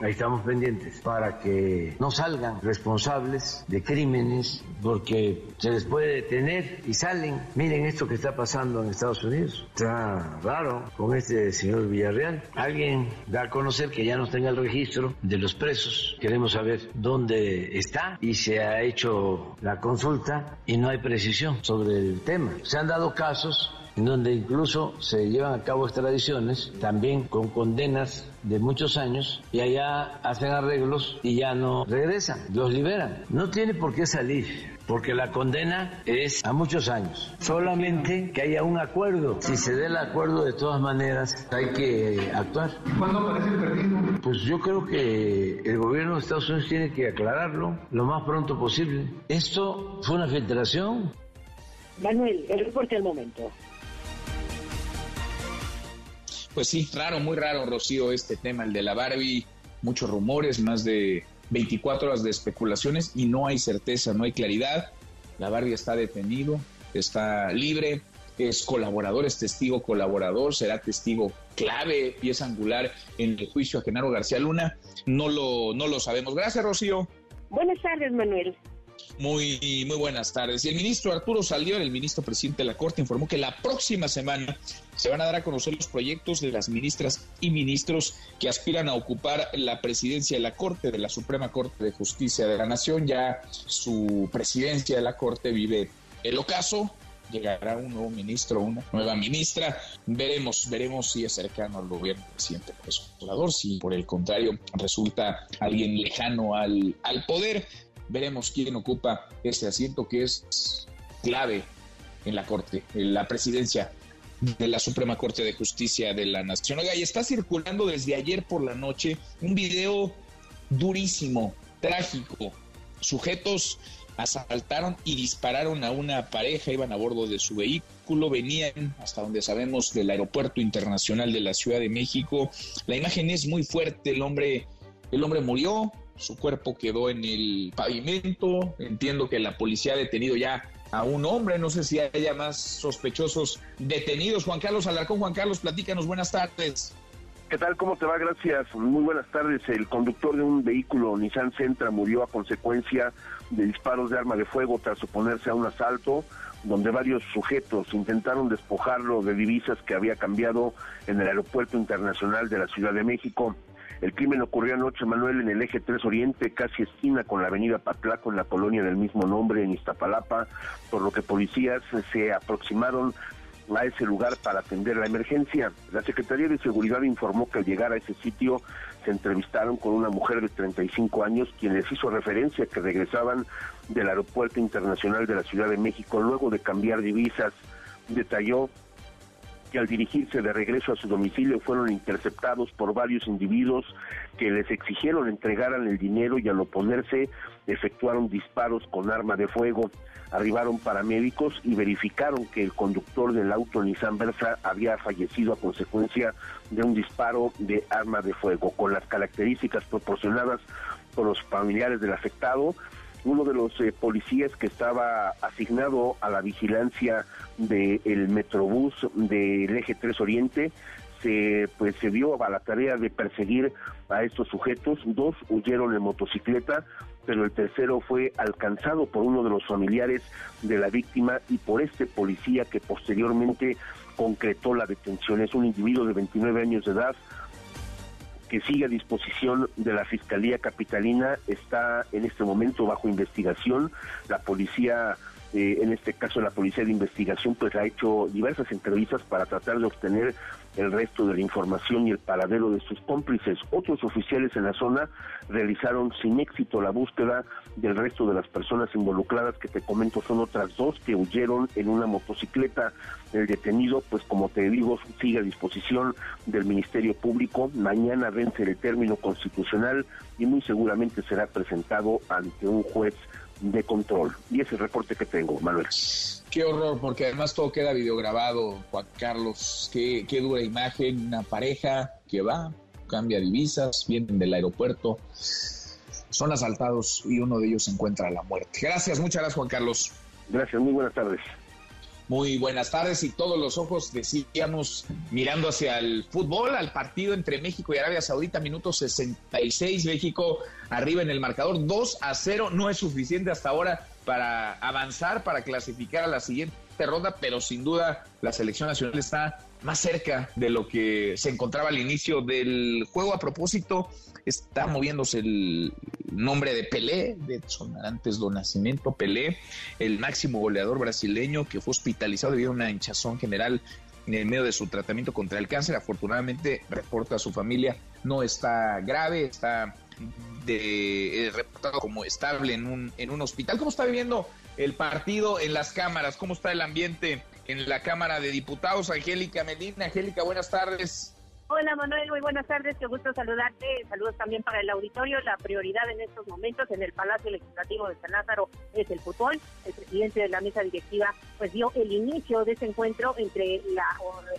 Ahí estamos pendientes para que no salgan responsables de crímenes porque se les puede detener y salen. Miren esto que está pasando en Estados Unidos. Está raro con este señor Villarreal. Alguien da a conocer que ya no tenga el registro de los presos. Queremos saber dónde está y se ha hecho la consulta y no hay precisión sobre el tema. Se han dado casos en donde incluso se llevan a cabo extradiciones, también con condenas de muchos años, y allá hacen arreglos y ya no regresan, los liberan. No tiene por qué salir porque la condena es a muchos años. Solamente que haya un acuerdo. Si se dé el acuerdo, de todas maneras, hay que actuar. ¿Cuándo aparece el perdido? Pues yo creo que el gobierno de Estados Unidos tiene que aclararlo lo más pronto posible. Esto fue una filtración. Manuel, el reporte al momento. Pues sí, raro, muy raro, Rocío, este tema, el de la Barbie. Muchos rumores, más de 24 horas de especulaciones y no hay certeza, no hay claridad. La Barbie está detenido, está libre, es colaborador, es testigo colaborador, será testigo clave, pieza angular en el juicio a Genaro García Luna. No lo, no lo sabemos. Gracias, Rocío. Buenas tardes, Manuel. Muy, muy buenas tardes. Y el ministro Arturo Salió, el ministro presidente de la Corte, informó que la próxima semana se van a dar a conocer los proyectos de las ministras y ministros que aspiran a ocupar la presidencia de la Corte, de la Suprema Corte de Justicia de la Nación. Ya su presidencia de la Corte vive el ocaso. Llegará un nuevo ministro, una nueva ministra. Veremos, veremos si es cercano al gobierno del presidente López si por el contrario resulta alguien lejano al, al poder. Veremos quién ocupa ese asiento que es clave en la Corte, en la presidencia de la Suprema Corte de Justicia de la Nación. Oiga, y está circulando desde ayer por la noche un video durísimo, trágico. Sujetos asaltaron y dispararon a una pareja, iban a bordo de su vehículo, venían, hasta donde sabemos, del Aeropuerto Internacional de la Ciudad de México. La imagen es muy fuerte, el hombre, el hombre murió, su cuerpo quedó en el pavimento. Entiendo que la policía ha detenido ya a un hombre. No sé si haya más sospechosos detenidos. Juan Carlos Alarcón, Juan Carlos, platícanos. Buenas tardes. ¿Qué tal? ¿Cómo te va? Gracias. Muy buenas tardes. El conductor de un vehículo Nissan Sentra murió a consecuencia de disparos de arma de fuego tras oponerse a un asalto donde varios sujetos intentaron despojarlo de divisas que había cambiado en el Aeropuerto Internacional de la Ciudad de México. El crimen ocurrió anoche, Manuel, en el eje 3 Oriente, casi esquina con la avenida Patlaco, en la colonia del mismo nombre, en Iztapalapa, por lo que policías se aproximaron a ese lugar para atender la emergencia. La Secretaría de Seguridad informó que al llegar a ese sitio se entrevistaron con una mujer de 35 años quien les hizo referencia que regresaban del Aeropuerto Internacional de la Ciudad de México luego de cambiar divisas. Detalló que al dirigirse de regreso a su domicilio fueron interceptados por varios individuos que les exigieron entregaran el dinero y al oponerse efectuaron disparos con arma de fuego. Arribaron paramédicos y verificaron que el conductor del auto Nissan Versa había fallecido a consecuencia de un disparo de arma de fuego. Con las características proporcionadas por los familiares del afectado, uno de los eh, policías que estaba asignado a la vigilancia del Metrobús del Eje 3 Oriente se pues se dio a la tarea de perseguir a estos sujetos, dos huyeron en motocicleta, pero el tercero fue alcanzado por uno de los familiares de la víctima y por este policía que posteriormente concretó la detención. Es un individuo de 29 años de edad, que sigue a disposición de la Fiscalía Capitalina, está en este momento bajo investigación. La policía, eh, en este caso la Policía de Investigación, pues ha hecho diversas entrevistas para tratar de obtener el resto de la información y el paradero de sus cómplices. Otros oficiales en la zona realizaron sin éxito la búsqueda del resto de las personas involucradas, que te comento son otras dos que huyeron en una motocicleta. El detenido, pues como te digo, sigue a disposición del Ministerio Público. Mañana vence el término constitucional y muy seguramente será presentado ante un juez de control. Y ese es el reporte que tengo, Manuel. Qué horror, porque además todo queda videograbado, Juan Carlos. Qué, qué dura imagen, una pareja que va, cambia divisas, vienen del aeropuerto, son asaltados y uno de ellos se encuentra a la muerte. Gracias, muchas gracias, Juan Carlos. Gracias, muy buenas tardes. Muy buenas tardes. Y todos los ojos decíamos mirando hacia el fútbol, al partido entre México y Arabia Saudita, minuto 66, México arriba en el marcador, 2 a 0, no es suficiente hasta ahora para avanzar, para clasificar a la siguiente ronda, pero sin duda la selección nacional está más cerca de lo que se encontraba al inicio del juego. A propósito, está moviéndose el nombre de Pelé, de Edson Arantes do Nascimento Pelé, el máximo goleador brasileño que fue hospitalizado debido a una hinchazón general en medio de su tratamiento contra el cáncer. Afortunadamente, reporta a su familia, no está grave, está de, eh, reportado como estable en un, en un hospital. ¿Cómo está viviendo el partido en las cámaras? ¿Cómo está el ambiente en la Cámara de Diputados? Angélica Medina. Angélica, buenas tardes. Hola Manuel, muy buenas tardes, qué gusto saludarte. Saludos también para el auditorio. La prioridad en estos momentos en el Palacio Legislativo de San Lázaro es el fútbol. El presidente de la mesa directiva pues dio el inicio de ese encuentro entre la,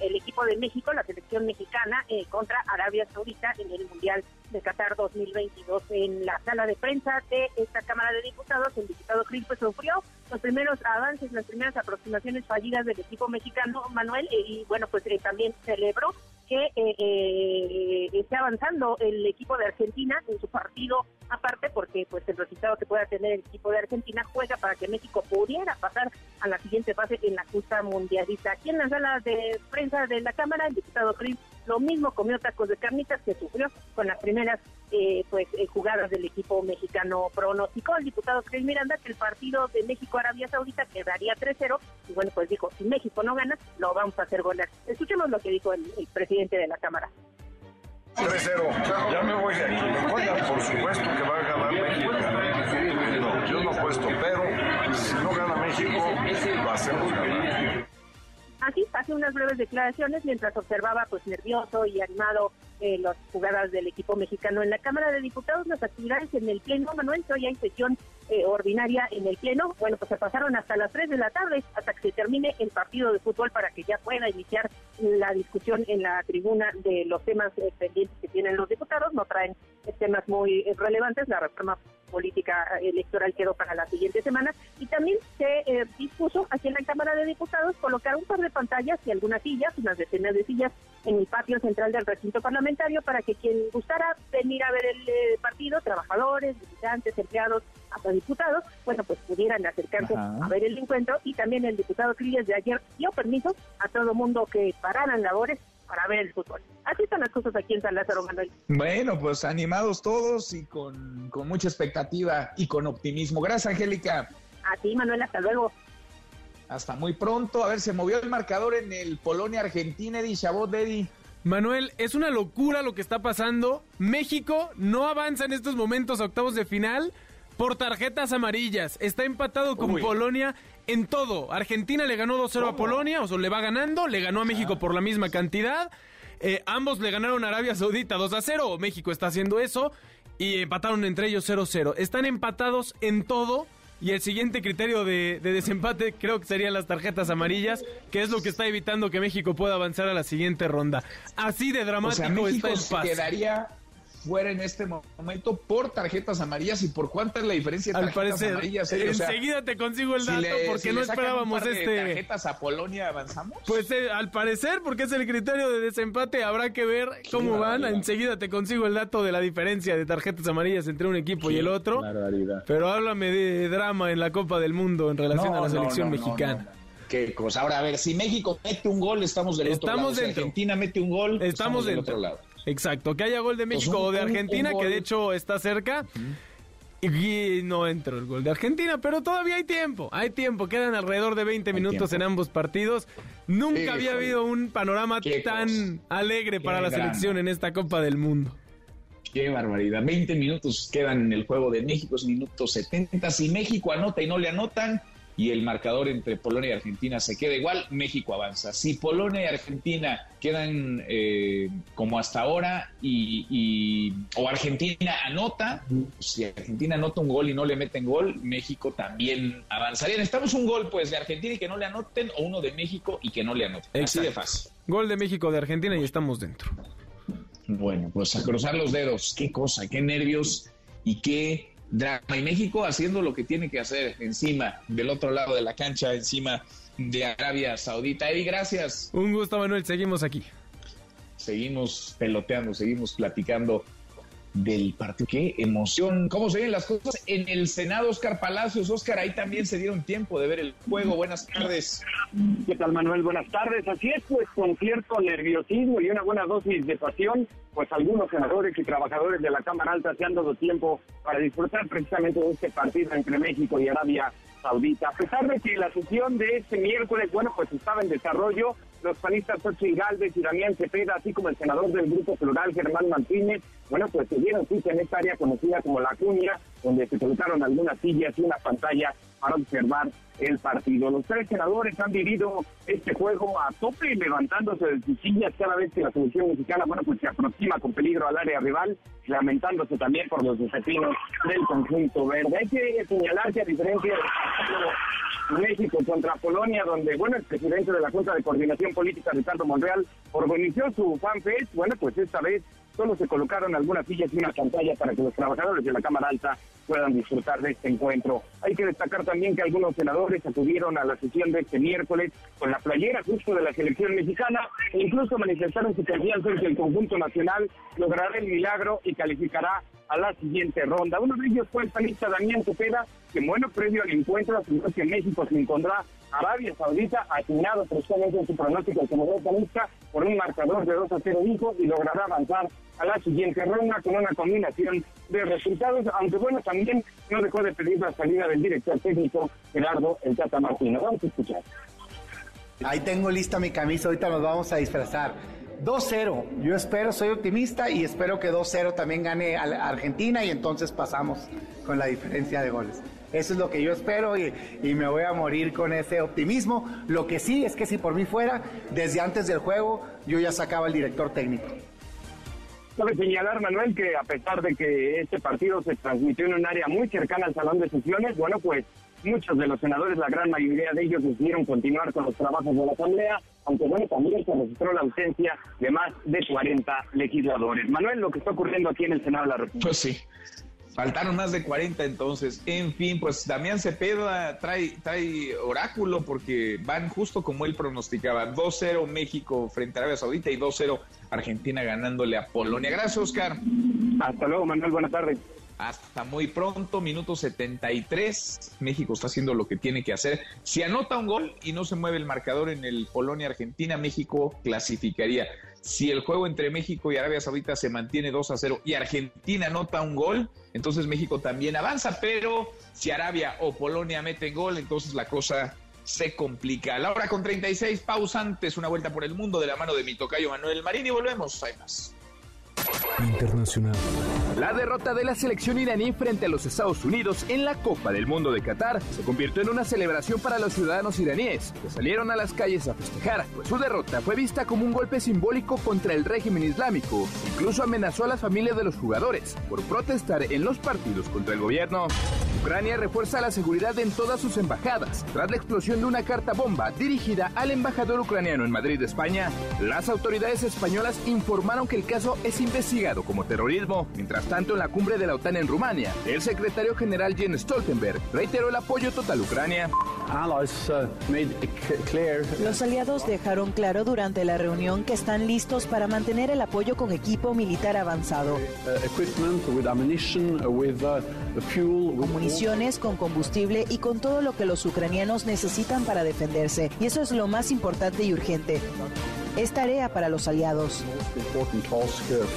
el equipo de México, la selección mexicana, eh, contra Arabia Saudita en el Mundial de Qatar 2022. En la sala de prensa de esta Cámara de Diputados, el diputado Cris pues, sufrió los primeros avances, las primeras aproximaciones fallidas del equipo mexicano, Manuel, eh, y bueno, pues eh, también celebró que eh, eh, esté avanzando el equipo de Argentina en su partido aparte porque pues el resultado que pueda tener el equipo de Argentina juega para que México pudiera pasar a la siguiente fase en la justa mundialista. Aquí en la sala de prensa de la Cámara, el diputado Cris lo mismo comió tacos de carnitas que sufrió con las primeras eh, pues eh, jugadas del equipo mexicano. Pronosticó el diputado Cris Miranda que el partido de México-Arabia Saudita quedaría 3-0 y bueno, pues dijo, si México no gana, lo vamos a hacer golear. Escuchemos lo que dijo el, el presidente de la Cámara. 3-0. Ya me voy de aquí. Por supuesto que va a ganar México. No, yo no apuesto, pero si no gana México, lo hacemos ganar. Así, hace unas breves declaraciones mientras observaba pues nervioso y animado eh, las jugadas del equipo mexicano en la Cámara de Diputados, las actividades en el Pleno, Manuel, hoy hay sesión eh, ordinaria en el Pleno, bueno, pues se pasaron hasta las 3 de la tarde, hasta que se termine el partido de fútbol para que ya pueda iniciar la discusión en la tribuna de los temas eh, pendientes que tienen los diputados, no traen temas muy eh, relevantes, la reforma política electoral quedó para la siguiente semana y también se eh, dispuso aquí en la Cámara de Diputados colocar un par de pantallas y algunas sillas, unas decenas de sillas en el patio central del recinto parlamentario para que quien gustara venir a ver el eh, partido, trabajadores, visitantes, empleados, hasta diputados, bueno, pues pudieran acercarse Ajá. a ver el encuentro y también el diputado Crillas de ayer dio permiso a todo mundo que pararan labores para ver el fútbol. Así están las cosas aquí en San Lázaro, Manuel. Bueno, pues animados todos y con, con mucha expectativa y con optimismo. Gracias, Angélica. A ti, Manuel, hasta luego. Hasta muy pronto. A ver, se movió el marcador en el Polonia-Argentina, Eddie Chabot, Eddie. Manuel, es una locura lo que está pasando. México no avanza en estos momentos a octavos de final por tarjetas amarillas. Está empatado con Uy. Polonia en todo. Argentina le ganó 2-0 a Polonia, o sea, le va ganando, le ganó a México por la misma cantidad. Eh, ambos le ganaron a Arabia Saudita 2 a 0. México está haciendo eso. Y empataron entre ellos 0-0. Están empatados en todo. Y el siguiente criterio de, de desempate creo que serían las tarjetas amarillas, que es lo que está evitando que México pueda avanzar a la siguiente ronda. Así de O dramático sea, México está el se pase. quedaría fuera en este momento por tarjetas amarillas. ¿Y por cuánta es la diferencia de Al tarjetas parecer, amarillas? O sea, enseguida te consigo el si dato le- porque si no esperábamos este. tarjetas a Polonia avanzamos? Pues eh, al parecer, porque es el criterio de desempate, habrá que ver cómo van. Enseguida te consigo el dato de la diferencia de tarjetas amarillas entre un equipo y el otro. Barbaridad. Pero háblame de drama en la Copa del Mundo en relación No, a la selección no, no, mexicana. Qué cosa. Ahora, a ver, si México mete un gol, estamos del otro lado. Si. Argentina mete un gol, estamos, Estamos del otro lado. Exacto, que haya gol de México Pues un- o de un- un Argentina, que de hecho está cerca. Y no entró el gol de Argentina, pero todavía hay tiempo. Hay tiempo, quedan alrededor de 20 minutos en ambos partidos. Nunca había habido un panorama tan alegre para la selección en esta Copa del Mundo. Qué barbaridad. 20 minutos quedan en el juego de México, es minuto 70. Si México anota y no le anotan, y el marcador entre Polonia y Argentina se queda igual, México avanza. Si Polonia y Argentina quedan eh, como hasta ahora y, y- o Argentina anota, si Argentina anota un gol y no le meten gol, México también avanzaría. Necesitamos un gol pues de Argentina y que no le anoten o uno de México y que no le anoten. Así de Exacto. fácil. Gol de México de Argentina y estamos dentro. Bueno, pues a cruzar los dedos. Qué cosa, qué nervios y qué drama. Y México haciendo lo que tiene que hacer encima, del otro lado de la cancha, encima de Arabia Saudita. Eddie, gracias. Un gusto, Manuel. Seguimos aquí. Seguimos peloteando, seguimos platicando del partido. Qué emoción. ¿Cómo se ven las cosas en el Senado, Oscar Palacios? Oscar, ahí también se dieron tiempo de ver el juego. Buenas tardes. ¿Qué tal, Manuel? Buenas tardes. Así es, pues con cierto nerviosismo y una buena dosis de pasión, pues algunos senadores y trabajadores de la Cámara Alta se han dado tiempo para disfrutar precisamente de este partido entre México y Arabia Saudita. A pesar de que la sesión de este miércoles, bueno, pues estaba en desarrollo, los panistas Xochitl Galvez y Damián Cepeda, así como el senador del Grupo Plural, Germán Martínez, bueno, pues dieron cita en esta área conocida como La Cuña, donde se colocaron algunas sillas y una pantalla para observar el partido. Los tres senadores han vivido este juego a tope, levantándose de sus sillas cada vez que la selección mexicana, bueno, pues se aproxima con peligro al área rival, lamentándose también por los desafíos del conjunto verde. Hay que señalar que a diferencia de México contra Polonia, donde, bueno, el presidente de la Junta de Coordinación Política, Ricardo Monreal, organizó su fanfest, bueno, pues esta vez solo se colocaron algunas sillas y una pantalla para que los trabajadores de la Cámara Alta puedan disfrutar de este encuentro. Hay que destacar también que algunos senadores acudieron a la sesión de este miércoles con la playera justo de la selección mexicana e incluso manifestaron su confianza en que el conjunto nacional logrará el milagro y calificará a la siguiente ronda. Uno de ellos fue el panista Daniel Cepeda, que bueno, previo al encuentro aseguró que México se encontrará Arabia Saudita, asignado precisamente en su pronóstico como panista por un marcador de 2 a 0 dijo y logrará avanzar a la siguiente ronda con una combinación de resultados, aunque bueno, también no dejó de pedir la salida del director técnico Gerardo El Tata Martino. Vamos a escuchar. Ahí tengo lista mi camisa, ahorita nos vamos a disfrazar. 2-0, yo espero, soy optimista y espero que 2-0 también gane a Argentina y entonces pasamos con la diferencia de goles. Eso es lo que yo espero y, y, me voy a morir con ese optimismo. Lo que sí es que si por mí fuera, desde antes del juego yo ya sacaba el director técnico. Cabe señalar, Manuel, que a pesar de que este partido se transmitió en un área muy cercana al salón de sesiones, bueno, pues muchos de los senadores, la gran mayoría de ellos decidieron continuar con los trabajos de la Asamblea, aunque bueno, también se registró la ausencia de más de 40 legisladores. Manuel, lo que está ocurriendo aquí en el Senado de la República. Pues sí. Faltaron más de 40 entonces. En fin, pues Damián Cepeda trae, trae oráculo porque van justo como él pronosticaba. 2-0 México frente a Arabia Saudita y 2-0 Argentina ganándole a Polonia. Gracias, Oscar. Hasta luego, Manuel. Buenas tardes. Hasta muy pronto, minuto 73. México está haciendo lo que tiene que hacer. Si anota un gol y no se mueve el marcador en el Polonia-Argentina, México clasificaría. Si el juego entre México y Arabia Saudita se mantiene 2 a 0 y Argentina anota un gol, entonces México también avanza. Pero si Arabia o Polonia meten gol, entonces la cosa se complica. La hora con 36, pausa antes, una vuelta por el mundo de la mano de mi tocayo Manuel Marín y volvemos. Hay más. Internacional. La derrota de la selección iraní frente a los Estados Unidos en la Copa del Mundo de Qatar se convirtió en una celebración para los ciudadanos iraníes, que salieron a las calles a festejar, pues su derrota fue vista como un golpe simbólico contra el régimen islámico. Incluso amenazó a las familias de los jugadores por protestar en los partidos contra el gobierno. Ucrania refuerza la seguridad en todas sus embajadas tras la explosión de una carta bomba dirigida al embajador ucraniano en Madrid, España. Las autoridades españolas informaron que el caso es investigado como terrorismo. Mientras tanto, en la cumbre de la OTAN en Rumania, el secretario general Jens Stoltenberg reiteró el apoyo total a Ucrania. Los aliados dejaron claro durante la reunión que están listos para mantener el apoyo con equipo militar avanzado. Con municiones, con combustible y con todo lo que los ucranianos necesitan para defenderse. Y eso es lo más importante y urgente. Es tarea para los aliados.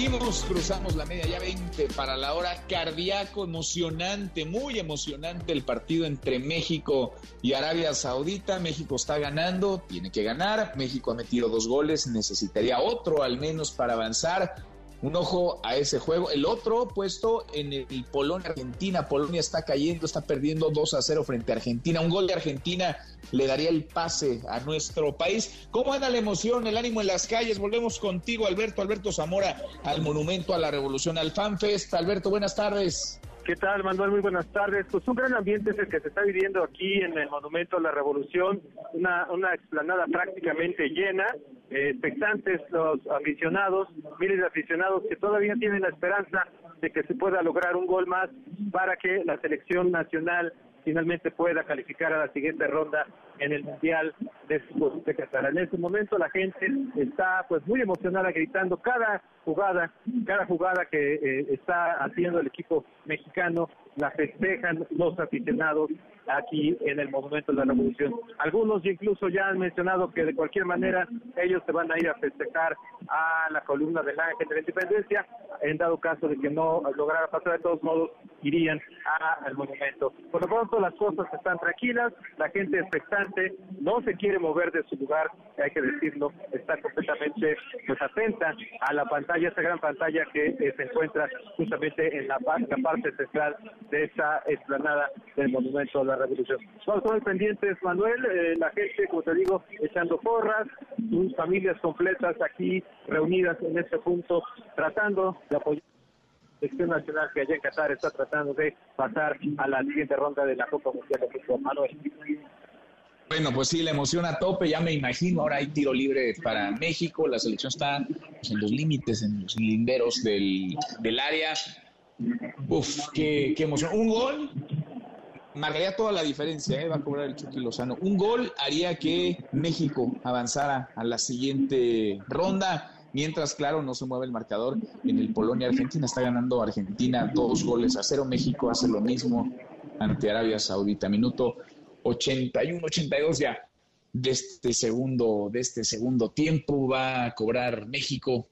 Seguimos, cruzamos la media ya 20 para la hora cardíaco, emocionante, muy emocionante el partido entre México y Arabia Saudita. México está ganando, tiene que ganar. México ha metido dos goles, necesitaría otro al menos para avanzar. Un ojo a ese juego. El otro puesto en el Polonia-Argentina. Polonia está cayendo, está perdiendo 2 a 0 frente a Argentina. Un gol de Argentina le daría el pase a nuestro país. ¿Cómo anda la emoción, el ánimo en las calles? Volvemos contigo, Alberto, Alberto Zamora, al Monumento a la Revolución, al FanFest. Alberto, buenas tardes. ¿Qué tal, Manuel? Muy buenas tardes. Pues un gran ambiente es el que se está viviendo aquí en el Monumento a la Revolución, una, una explanada prácticamente llena, eh, expectantes los aficionados, miles de aficionados que todavía tienen la esperanza de que se pueda lograr un gol más para que la selección nacional finalmente pueda calificar a la siguiente ronda en el Mundial de Fútbol de Qatar. En este momento la gente está pues muy emocionada gritando cada jugada, cada jugada que eh, está haciendo el equipo mexicano, la festejan los aficionados aquí en el Monumento de la Revolución. Algunos incluso ya han mencionado que de cualquier manera ellos se van a ir a festejar a la columna del Ángel de la Independencia, en dado caso de que no lograra pasar, de todos modos irían al monumento. Por lo pronto las cosas están tranquilas, la gente expectante, no se quiere mover de su lugar, hay que decirlo, está completamente pues atenta a la pantalla, esta gran pantalla que eh, se encuentra justamente en la, la parte central de esta explanada del monumento la revolución. Vamos a pendientes, Manuel, eh, la gente, como te digo, echando porras, sus familias completas aquí reunidas en este punto, tratando de apoyar selección nacional que allá en Qatar está tratando de pasar a la siguiente ronda de la Copa Mundial de Fútbol. Manuel. Bueno, pues sí, la emoción a tope, ya me imagino, ahora hay tiro libre para México, la selección está pues, en los límites, en los linderos del, del área. Uf, qué, qué emoción. Un gol marcaría toda la diferencia, ¿eh? va a cobrar el Chucky Lozano. Un gol haría que México avanzara a la siguiente ronda. Mientras, claro, no se mueve el marcador en el Polonia-Argentina. Está ganando Argentina dos goles a cero. México hace lo mismo ante Arabia Saudita. Minuto 81, 82 ya de este segundo, de este segundo tiempo va a cobrar México.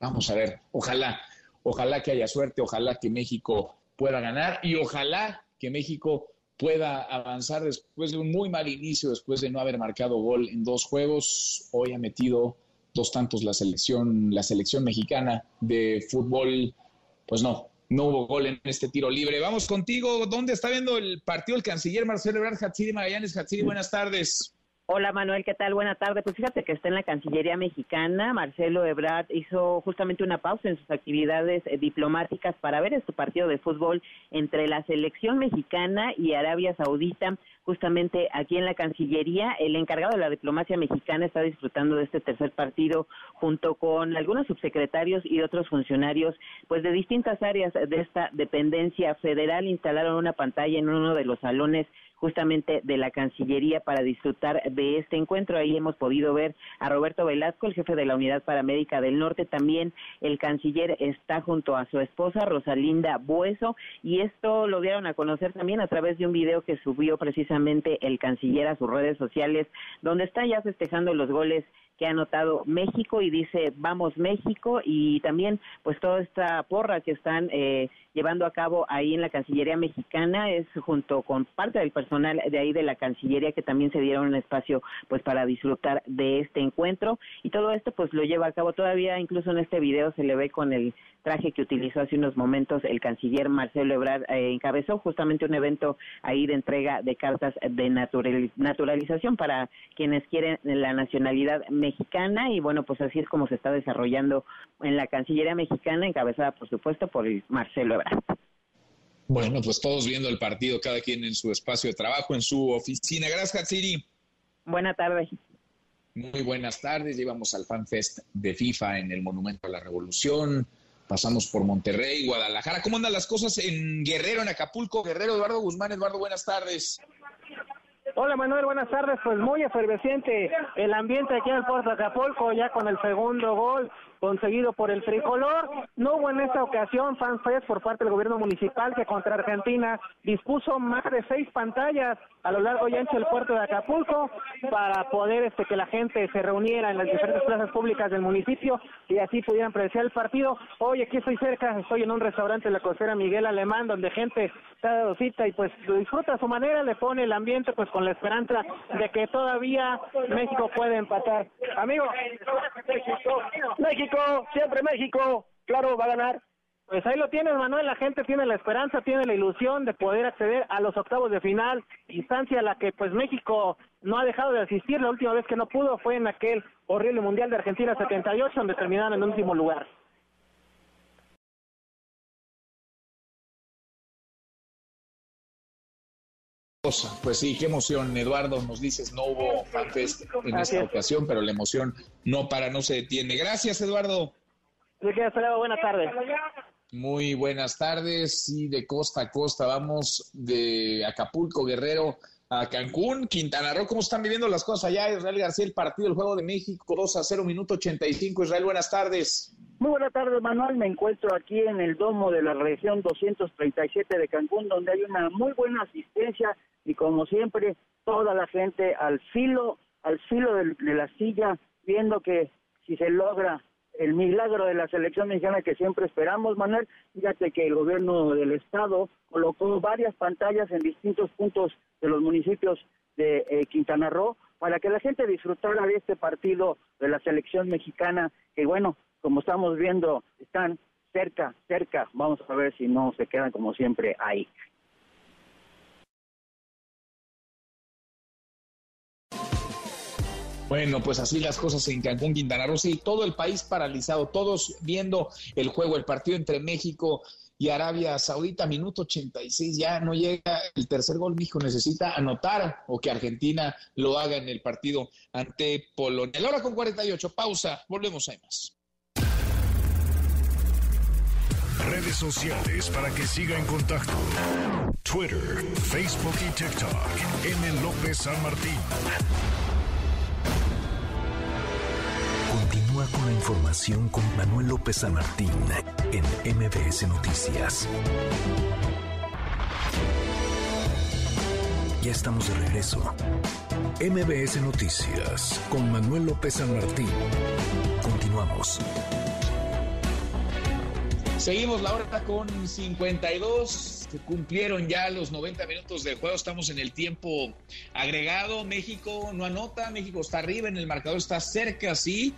Vamos a ver, ojalá, ojalá que haya suerte, ojalá que México pueda ganar y ojalá que México pueda avanzar después de un muy mal inicio, después de no haber marcado gol en dos juegos. Hoy ha metido dos tantos la selección, la selección mexicana de fútbol. Pues no, no hubo gol en este tiro libre. Vamos contigo. ¿Dónde está viendo el partido el canciller Marcelo Ebrard Hatsiri Magallanes? Hatsiri, buenas tardes. Hola Manuel, ¿qué tal? Buena tarde. Pues fíjate que está en la Cancillería mexicana. Marcelo Ebrard hizo justamente una pausa en sus actividades eh, diplomáticas para ver este partido de fútbol entre la selección mexicana y Arabia Saudita. Justamente aquí en la Cancillería, el encargado de la diplomacia mexicana está disfrutando de este tercer partido junto con algunos subsecretarios y otros funcionarios, pues de distintas áreas de esta dependencia federal instalaron una pantalla en uno de los salones justamente de la Cancillería para disfrutar de este encuentro. Ahí hemos podido ver a Roberto Velasco, el jefe de la Unidad Paramédica del Norte, también el canciller está junto a su esposa Rosalinda Bueso y esto lo dieron a conocer también a través de un video que subió precisamente el canciller a sus redes sociales, donde está ya festejando los goles que ha anotado México y dice vamos México y también pues toda esta porra que están eh, llevando a cabo ahí en la Cancillería mexicana es junto con parte del personal de ahí de la Cancillería que también se dieron un espacio pues para disfrutar de este encuentro. Y todo esto pues lo lleva a cabo. Todavía incluso en este video se le ve con el traje que utilizó hace unos momentos el canciller Marcelo Ebrard eh, encabezó justamente un evento ahí de entrega de cartas de naturalización para quienes quieren la nacionalidad y bueno, pues así es como se está desarrollando en la Cancillería mexicana encabezada por supuesto por Marcelo Ebrard. Bueno, pues todos viendo el partido, cada quien en su espacio de trabajo, en su oficina. Gracias, Siri. Buena tarde. Muy buenas tardes. Llevamos al FanFest de FIFA en el Monumento a la Revolución pasamos por Monterrey, Guadalajara. ¿Cómo andan las cosas en Guerrero, en Acapulco? Guerrero, Eduardo Guzmán, Eduardo, buenas tardes. Hola Manuel, buenas tardes. Pues muy efervesciente el ambiente aquí en el puerto Acapulco, ya con el segundo gol conseguido por el tricolor. No hubo en esta ocasión fanfest por parte del gobierno municipal que contra Argentina dispuso más de seis pantallas a lo largo y ancho del puerto de Acapulco para poder este que la gente se reuniera en las diferentes plazas públicas del municipio y así pudieran apreciar el partido. Hoy aquí estoy cerca, estoy en un restaurante de la costera Miguel Alemán donde gente está dado cita y pues lo disfruta a su manera, le pone el ambiente pues con la esperanza de que todavía México puede empatar. Amigo, siempre México. claro, va a ganar. Pues ahí lo tienes, Manuel. La gente tiene la esperanza, tiene la ilusión de poder acceder a los octavos de final, instancia a la que pues México no ha dejado de asistir. La última vez que no pudo fue en aquel horrible Mundial de Argentina 78, donde terminaron en último lugar. Pues sí, qué emoción, Eduardo. Nos dices, no hubo fanfest en esta ocasión, pero la emoción no para, no se detiene. Gracias, Eduardo. Buenas tardes. Muy buenas tardes. Sí, de costa a costa. Vamos de Acapulco, Guerrero, a Cancún, Quintana Roo. ¿Cómo están viviendo las cosas allá? Israel García, el partido, el Juego de México, 2 a 0, minuto 85. Israel, buenas tardes. Muy buenas tardes, Manuel. Me encuentro aquí en el domo de la región 237 de Cancún, donde hay una muy buena asistencia y como siempre, toda la gente al filo, al filo de, de la silla, viendo que si se logra el milagro de la selección mexicana que siempre esperamos, Manuel. Fíjate que el gobierno del estado colocó varias pantallas en distintos puntos de los municipios de eh, Quintana Roo para que la gente disfrutara de este partido de la selección mexicana, que bueno, como estamos viendo, están cerca, cerca. Vamos a ver si no se quedan como siempre ahí. Bueno, pues así las cosas en Cancún, Quintana Roo, sí, todo el país paralizado, todos viendo el juego, el partido entre México y Arabia Saudita, minuto 86, ya no llega el tercer gol, México necesita anotar o que Argentina lo haga en el partido ante Polonia. La hora con 48, pausa, volvemos a más. Redes sociales para que siga en contacto: Twitter, Facebook y TikTok. M. López San Martín. Con la información con Manuel López San Martín en MBS Noticias. Ya estamos de regreso. MBS Noticias con Manuel López San Martín. Continuamos. Seguimos la hora con 52. Se cumplieron ya los 90 minutos del juego. Estamos en el tiempo agregado. México no anota. México está arriba en el marcador. Está cerca, sí.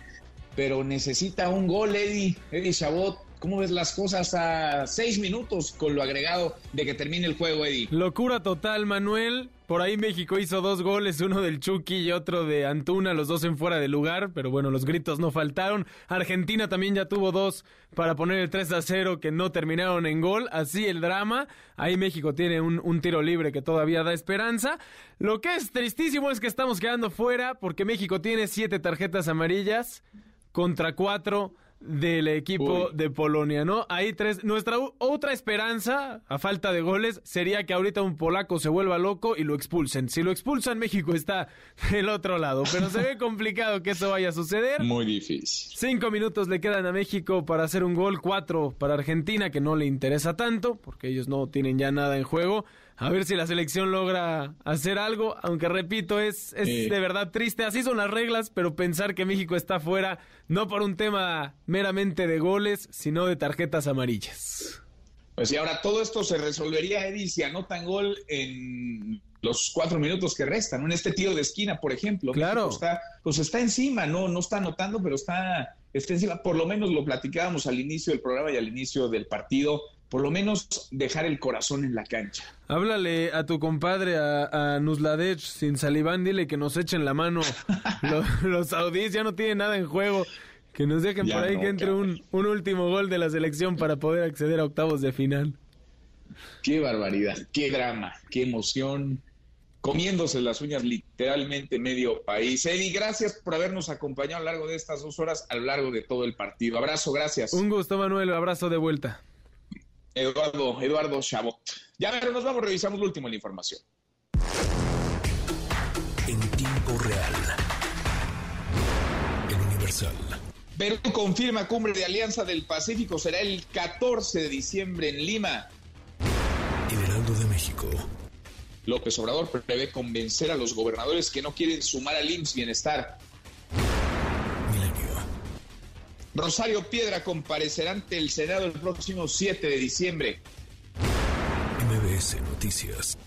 Pero necesita un gol, Eddie. Eddie Chabot. ¿Cómo ves las cosas a seis minutos con lo agregado de que termine el juego, Eddie? Locura total, Manuel. Por ahí México hizo dos goles, uno del Chucky y otro de Antuna, los dos en fuera de lugar, pero bueno, los gritos no faltaron. Argentina también ya tuvo dos para poner el 3 a 0 que no terminaron en gol, así el drama. Ahí México tiene un, un tiro libre que todavía da esperanza. Lo que es tristísimo es que estamos quedando fuera porque México tiene siete tarjetas amarillas contra cuatro del equipo de Polonia, ¿no? Ahí tres. Nuestra otra esperanza, a falta de goles, sería que ahorita un polaco se vuelva loco y lo expulsen. Si lo expulsan, México está del otro lado. Pero se ve complicado que eso vaya a suceder. Muy difícil. Cinco minutos le quedan a México para hacer un gol, cuatro para Argentina, que no le interesa tanto, porque ellos no tienen ya nada en juego. A ver si la selección logra hacer algo, aunque repito, es, es de verdad triste. Así son las reglas, pero pensar que México está fuera, no por un tema meramente de goles, sino de tarjetas amarillas. Pues y ahora todo esto se resolvería, Eddie, si anotan gol en los cuatro minutos que restan, en este tiro de esquina, por ejemplo. Claro. Está, pues está encima, no, no está anotando, pero está, está encima. Por lo menos lo platicábamos al inicio del programa y al inicio del partido por lo menos dejar el corazón en la cancha. Háblale a tu compadre, a, a Nusladech, sin saliván, dile que nos echen la mano. los, los saudíes ya no tienen nada en juego. Que nos dejen Ya por ahí no, que entre un, un último gol de la selección para poder acceder a octavos de final. Qué barbaridad, qué drama, qué emoción. Comiéndose las uñas literalmente medio país. Eddie, gracias por habernos acompañado a lo largo de estas dos horas, a lo largo de todo el partido. Abrazo, gracias. Un gusto, Manuel. Abrazo de vuelta. Eduardo, Eduardo Chabot. Ya pero nos vamos, revisamos lo último en la información. En tiempo real. El Universal. Perú confirma cumbre de Alianza del Pacífico. Será el 14 de diciembre en Lima. El Heraldo de México. López Obrador prevé convencer a los gobernadores que no quieren sumar al IMSS Bienestar. Rosario Piedra comparecerá ante el Senado el próximo 7 de diciembre. MBS Noticias.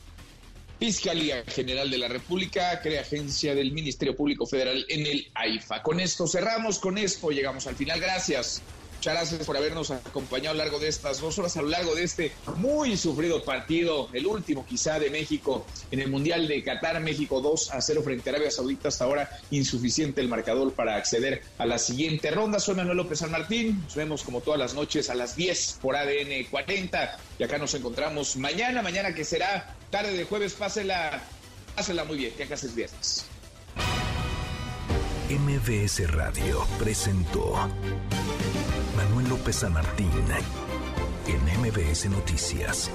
Fiscalía General de la República crea agencia del Ministerio Público Federal en el AIFA. Con esto cerramos, con esto llegamos al final. Gracias. Muchas gracias por habernos acompañado a lo largo de estas dos horas, a lo largo de este muy sufrido partido, el último quizá de México en el Mundial de Qatar, México 2 a 0 frente a Arabia Saudita, hasta ahora insuficiente el marcador para acceder a la siguiente ronda. Soy Manuel López San Martín, nos vemos como todas las noches a las 10 por ADN 40 y acá nos encontramos mañana, mañana que será tarde de jueves, pásela, pásela muy bien, que acá es viernes. MBS Radio presentó Manuel López San Martín en MBS Noticias.